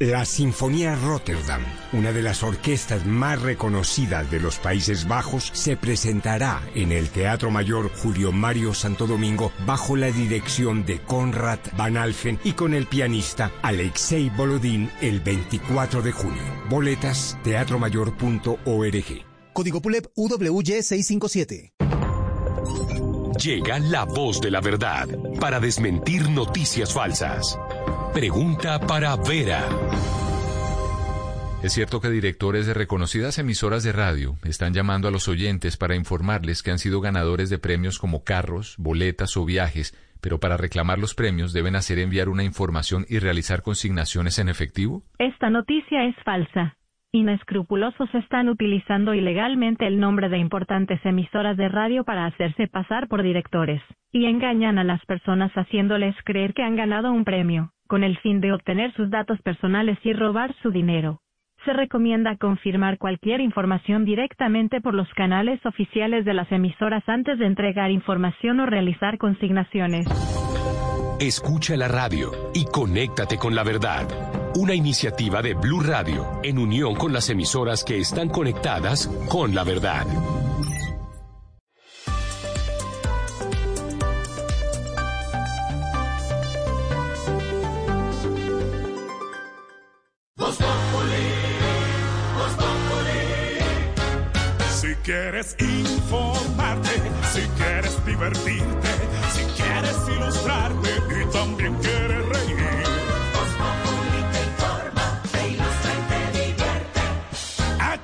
La Sinfonía Rotterdam, una de las orquestas más reconocidas de los Países Bajos, se presentará en el Teatro Mayor Julio Mario Santo Domingo bajo la dirección de Konrad Van Alphen y con el pianista Alexei Bolodín el 24 de junio. Boletas teatromayor.org. Código PULEP UWY657. Llega la voz de la verdad para desmentir noticias falsas. Pregunta para Vera. Es cierto que directores de reconocidas emisoras de radio están llamando a los oyentes para informarles que han sido ganadores de premios como carros, boletas o viajes, pero para reclamar los premios deben hacer enviar una información y realizar consignaciones en efectivo. Esta noticia es falsa. Inescrupulosos están utilizando ilegalmente el nombre de importantes emisoras de radio para hacerse pasar por directores, y engañan a las personas haciéndoles creer que han ganado un premio, con el fin de obtener sus datos personales y robar su dinero. Se recomienda confirmar cualquier información directamente por los canales oficiales de las emisoras antes de entregar información o realizar consignaciones. Escucha la radio y conéctate con la verdad. Una iniciativa de Blue Radio en unión con las emisoras que están conectadas con la verdad. Si quieres informarte, si quieres divertirte, si quieres ilustrarte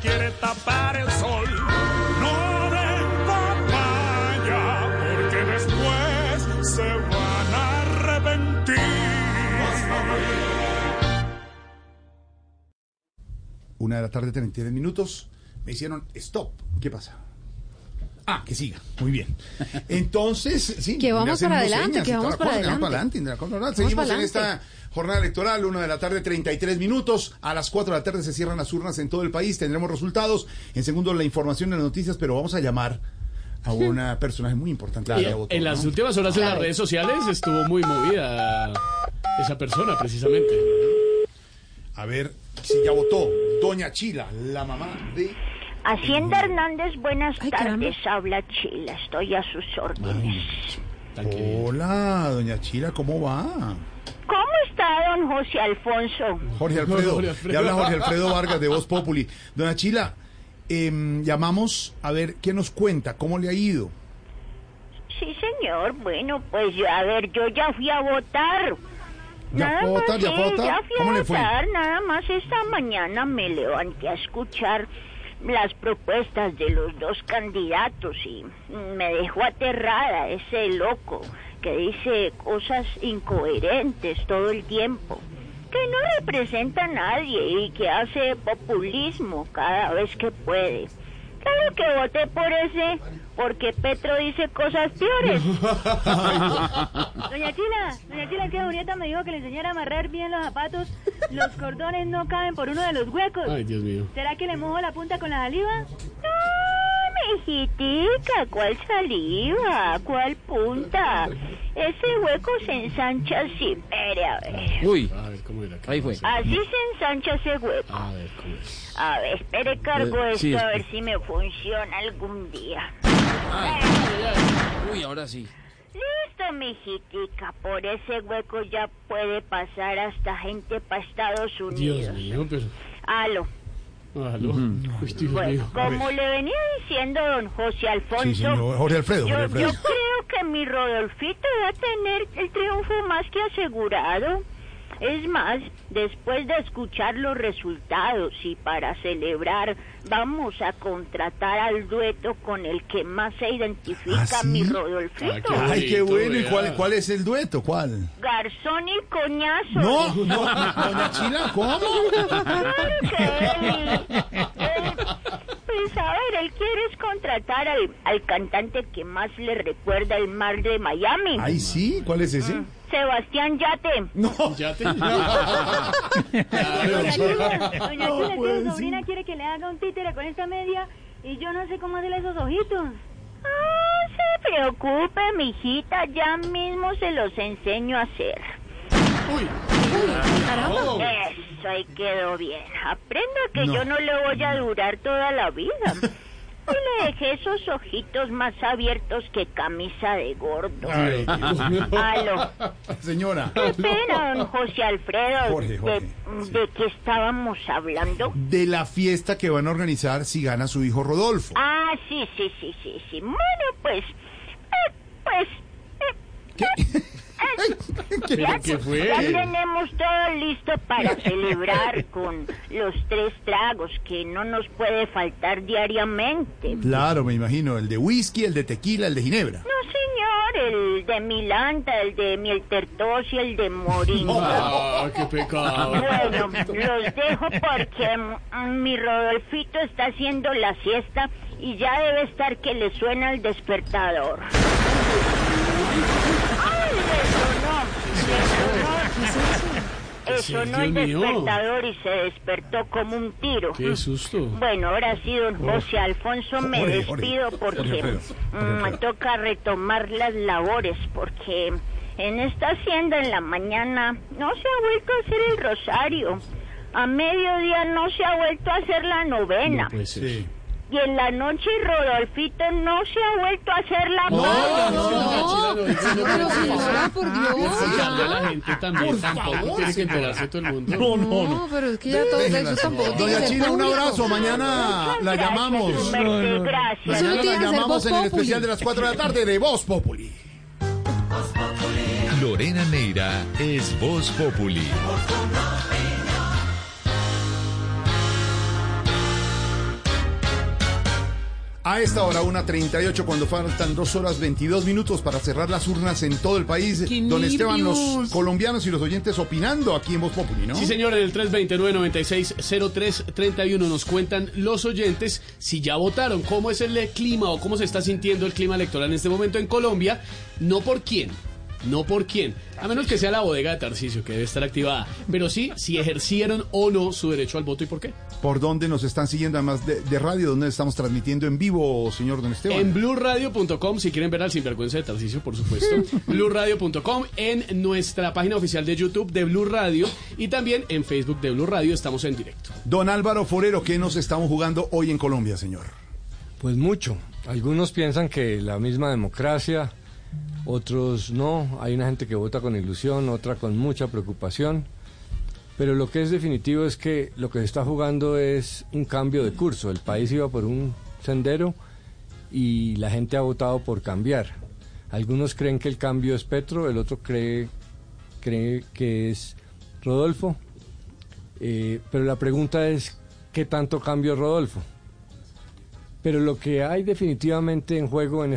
Quiere tapar el sol. No den papaya, porque después se van a arrepentir. Una de la tarde, 33 minutos. Me hicieron stop. ¿Qué pasa? Ah, que siga. Muy bien. Entonces, sí. Que vamos para adelante, que vamos para cosa, adelante. adelante, Indira Control. Vamos Seguimos para en esta adelante. Jornada electoral, una de la tarde, 33 minutos. A las 4 de la tarde se cierran las urnas en todo el país. Tendremos resultados. En segundo, la información de las noticias, pero vamos a llamar a una personaje muy importante. ya votó, en las ¿no? últimas horas en las Claro. redes sociales estuvo muy movida esa persona, precisamente. A ver si ya votó. Doña Chila, la mamá de. Hacienda Hernández, buenas tardes. Habla Chila, estoy a sus órdenes. Hola, doña Chila, ¿cómo va? ¿Cómo está don José Alfonso? Jorge Alfredo. Jorge Alfredo. Le habla Jorge Alfredo Vargas de Voz Populi. Doña Chila, em, llamamos a ver qué nos cuenta, cómo le ha ido. Sí, señor. Bueno, pues yo- a ver, yo ya fui a votar. ¿Ya nada más, votar? ¿Ya a votar? ya fui ¿Cómo a le fue? votar. Nada más esta mañana me levanté a escuchar las propuestas de los dos candidatos y me dejó aterrada ese loco que dice cosas incoherentes todo el tiempo, que no representa a nadie y que hace populismo cada vez que puede. Claro que voté por ese porque Petro dice cosas peores. Doña Chila, doña Chila, es que Julieta me dijo que le enseñara a amarrar bien los zapatos. Los cordones no caben por uno de los huecos. Ay, Dios mío. ¿Será que le mojo la punta con la saliva? No, mijitica, ¿cuál saliva? ¿Cuál punta? Ese hueco se ensancha así. Espere, a ver. Uy, A ver, ¿cómo era? ahí fue. Así se ensancha ese hueco. A ver, ¿cómo es? A ver, espere, cargo Eh, esto sí, a ver si me funciona algún día. Uy, ahora sí. Listo, mijitica, por ese hueco ya puede pasar hasta gente para Estados Dios Unidos. mío, pero... Aló. Aló. Uy, Dios Bueno, mío. como le venía diciendo don José Alfonso, Sí, señor. Jorge Alfredo, yo, Jorge Alfredo. yo creo que mi Rodolfito va a tener el triunfo más que asegurado. Es más, después de escuchar los resultados y para celebrar, vamos a contratar al dueto con el que más se identifica ¿Ah, sí? mi Rodolfito. Ay, qué bueno. ¿Y cuál, cuál es el dueto? ¿Cuál? Garzón y coñazo. No, no, doña Chila, ¿cómo? Claro que él, él, pues a ver, él quiere es contratar al, al cantante que más le recuerda el mar de Miami. Ay, sí, ¿cuál es ese? Sebastián Yate. No. ¿Yate? Doña doña No Chila, es que ser. sobrina quiere que le haga un títere con esta media y yo no sé cómo hacerle esos ojitos. No se preocupe, mijita, ya mismo se los enseño a hacer. Eso ahí quedó bien. Aprenda que No. yo no le voy a durar toda la vida. Y le dejé esos ojitos más abiertos que camisa de gordo. Ay, Dios mío. Aló. Señora. Qué pena, don José Alfredo. Jorge, Jorge, de, ¿De qué estábamos hablando? De la fiesta que van a organizar si gana su hijo Rodolfo. Ah, sí, sí, sí, sí, sí. Bueno, pues, eh, pues... eh, eh, ya, ¿Qué fue? ya tenemos todo listo para celebrar con los tres tragos que no nos puede faltar diariamente. Claro, me imagino. El de whisky, el de tequila, el de ginebra. No, señor, el de Milanta, el de Miel Tertos y el de Moringa. Ah, qué pecado. Bueno, los dejo porque mi Rodolfito está haciendo la siesta y ya debe estar que le suena el despertador. ¡Ay, le sonó! Sí, el despertador y se despertó como un tiro. Qué susto. Bueno, ahora sí, don José Alfonso, me despido porque mm, me toca retomar las labores porque en esta hacienda en la mañana no se ha vuelto a hacer el rosario. A mediodía no se ha vuelto a hacer la novena. No ser. Y en la noche Rodolfito no se ha vuelto a hacer la No, no, no, no, Pero señora, por Dios. Escuchando a la gente también, Por tampoco favor, tiene que señora. enterarse todo el mundo. No, no, No, pero es que ya todo eso tampoco tiene que China, un abrazo. Mañana la llamamos. gracias. Mañana la llamamos en el especial de las 4 de la tarde de Voz Populi. Lorena Neira es Voz Populi. A esta hora, 1.38, cuando faltan 2 horas 22 minutos para cerrar las urnas en todo el país. ¡Qué Don Esteban, los colombianos y los oyentes opinando aquí en Voz Populi, ¿no? Sí, señor, en el 329-960331 nos cuentan los oyentes si ya votaron, cómo es el clima o cómo se está sintiendo el clima electoral en este momento en Colombia, no por quién. No por quién, a menos que sea la bodega de Tarcisio que debe estar activada, pero sí si ejercieron o no su derecho al voto y por qué. ¿Por dónde nos están siguiendo además de, de radio? ¿Dónde estamos transmitiendo en vivo, señor Don Esteban? En blueradio.com, si quieren ver al sinvergüenza de Tarcisio, por supuesto. blueradio.com, en nuestra página oficial de YouTube de Blue Radio y también en Facebook de Blue Radio estamos en directo. Don Álvaro Forero, ¿qué nos estamos jugando hoy en Colombia, señor? Pues mucho. Algunos piensan que la misma democracia, otros no. Hay una gente que vota con ilusión, otra con mucha preocupación. Pero lo que es definitivo es que lo que se está jugando es un cambio de curso. El país iba por un sendero y la gente ha votado por cambiar. Algunos creen que el cambio es Petro, el otro cree, cree que es Rodolfo. Eh, pero la pregunta es, ¿qué tanto cambio Rodolfo? Pero lo que hay definitivamente en juego en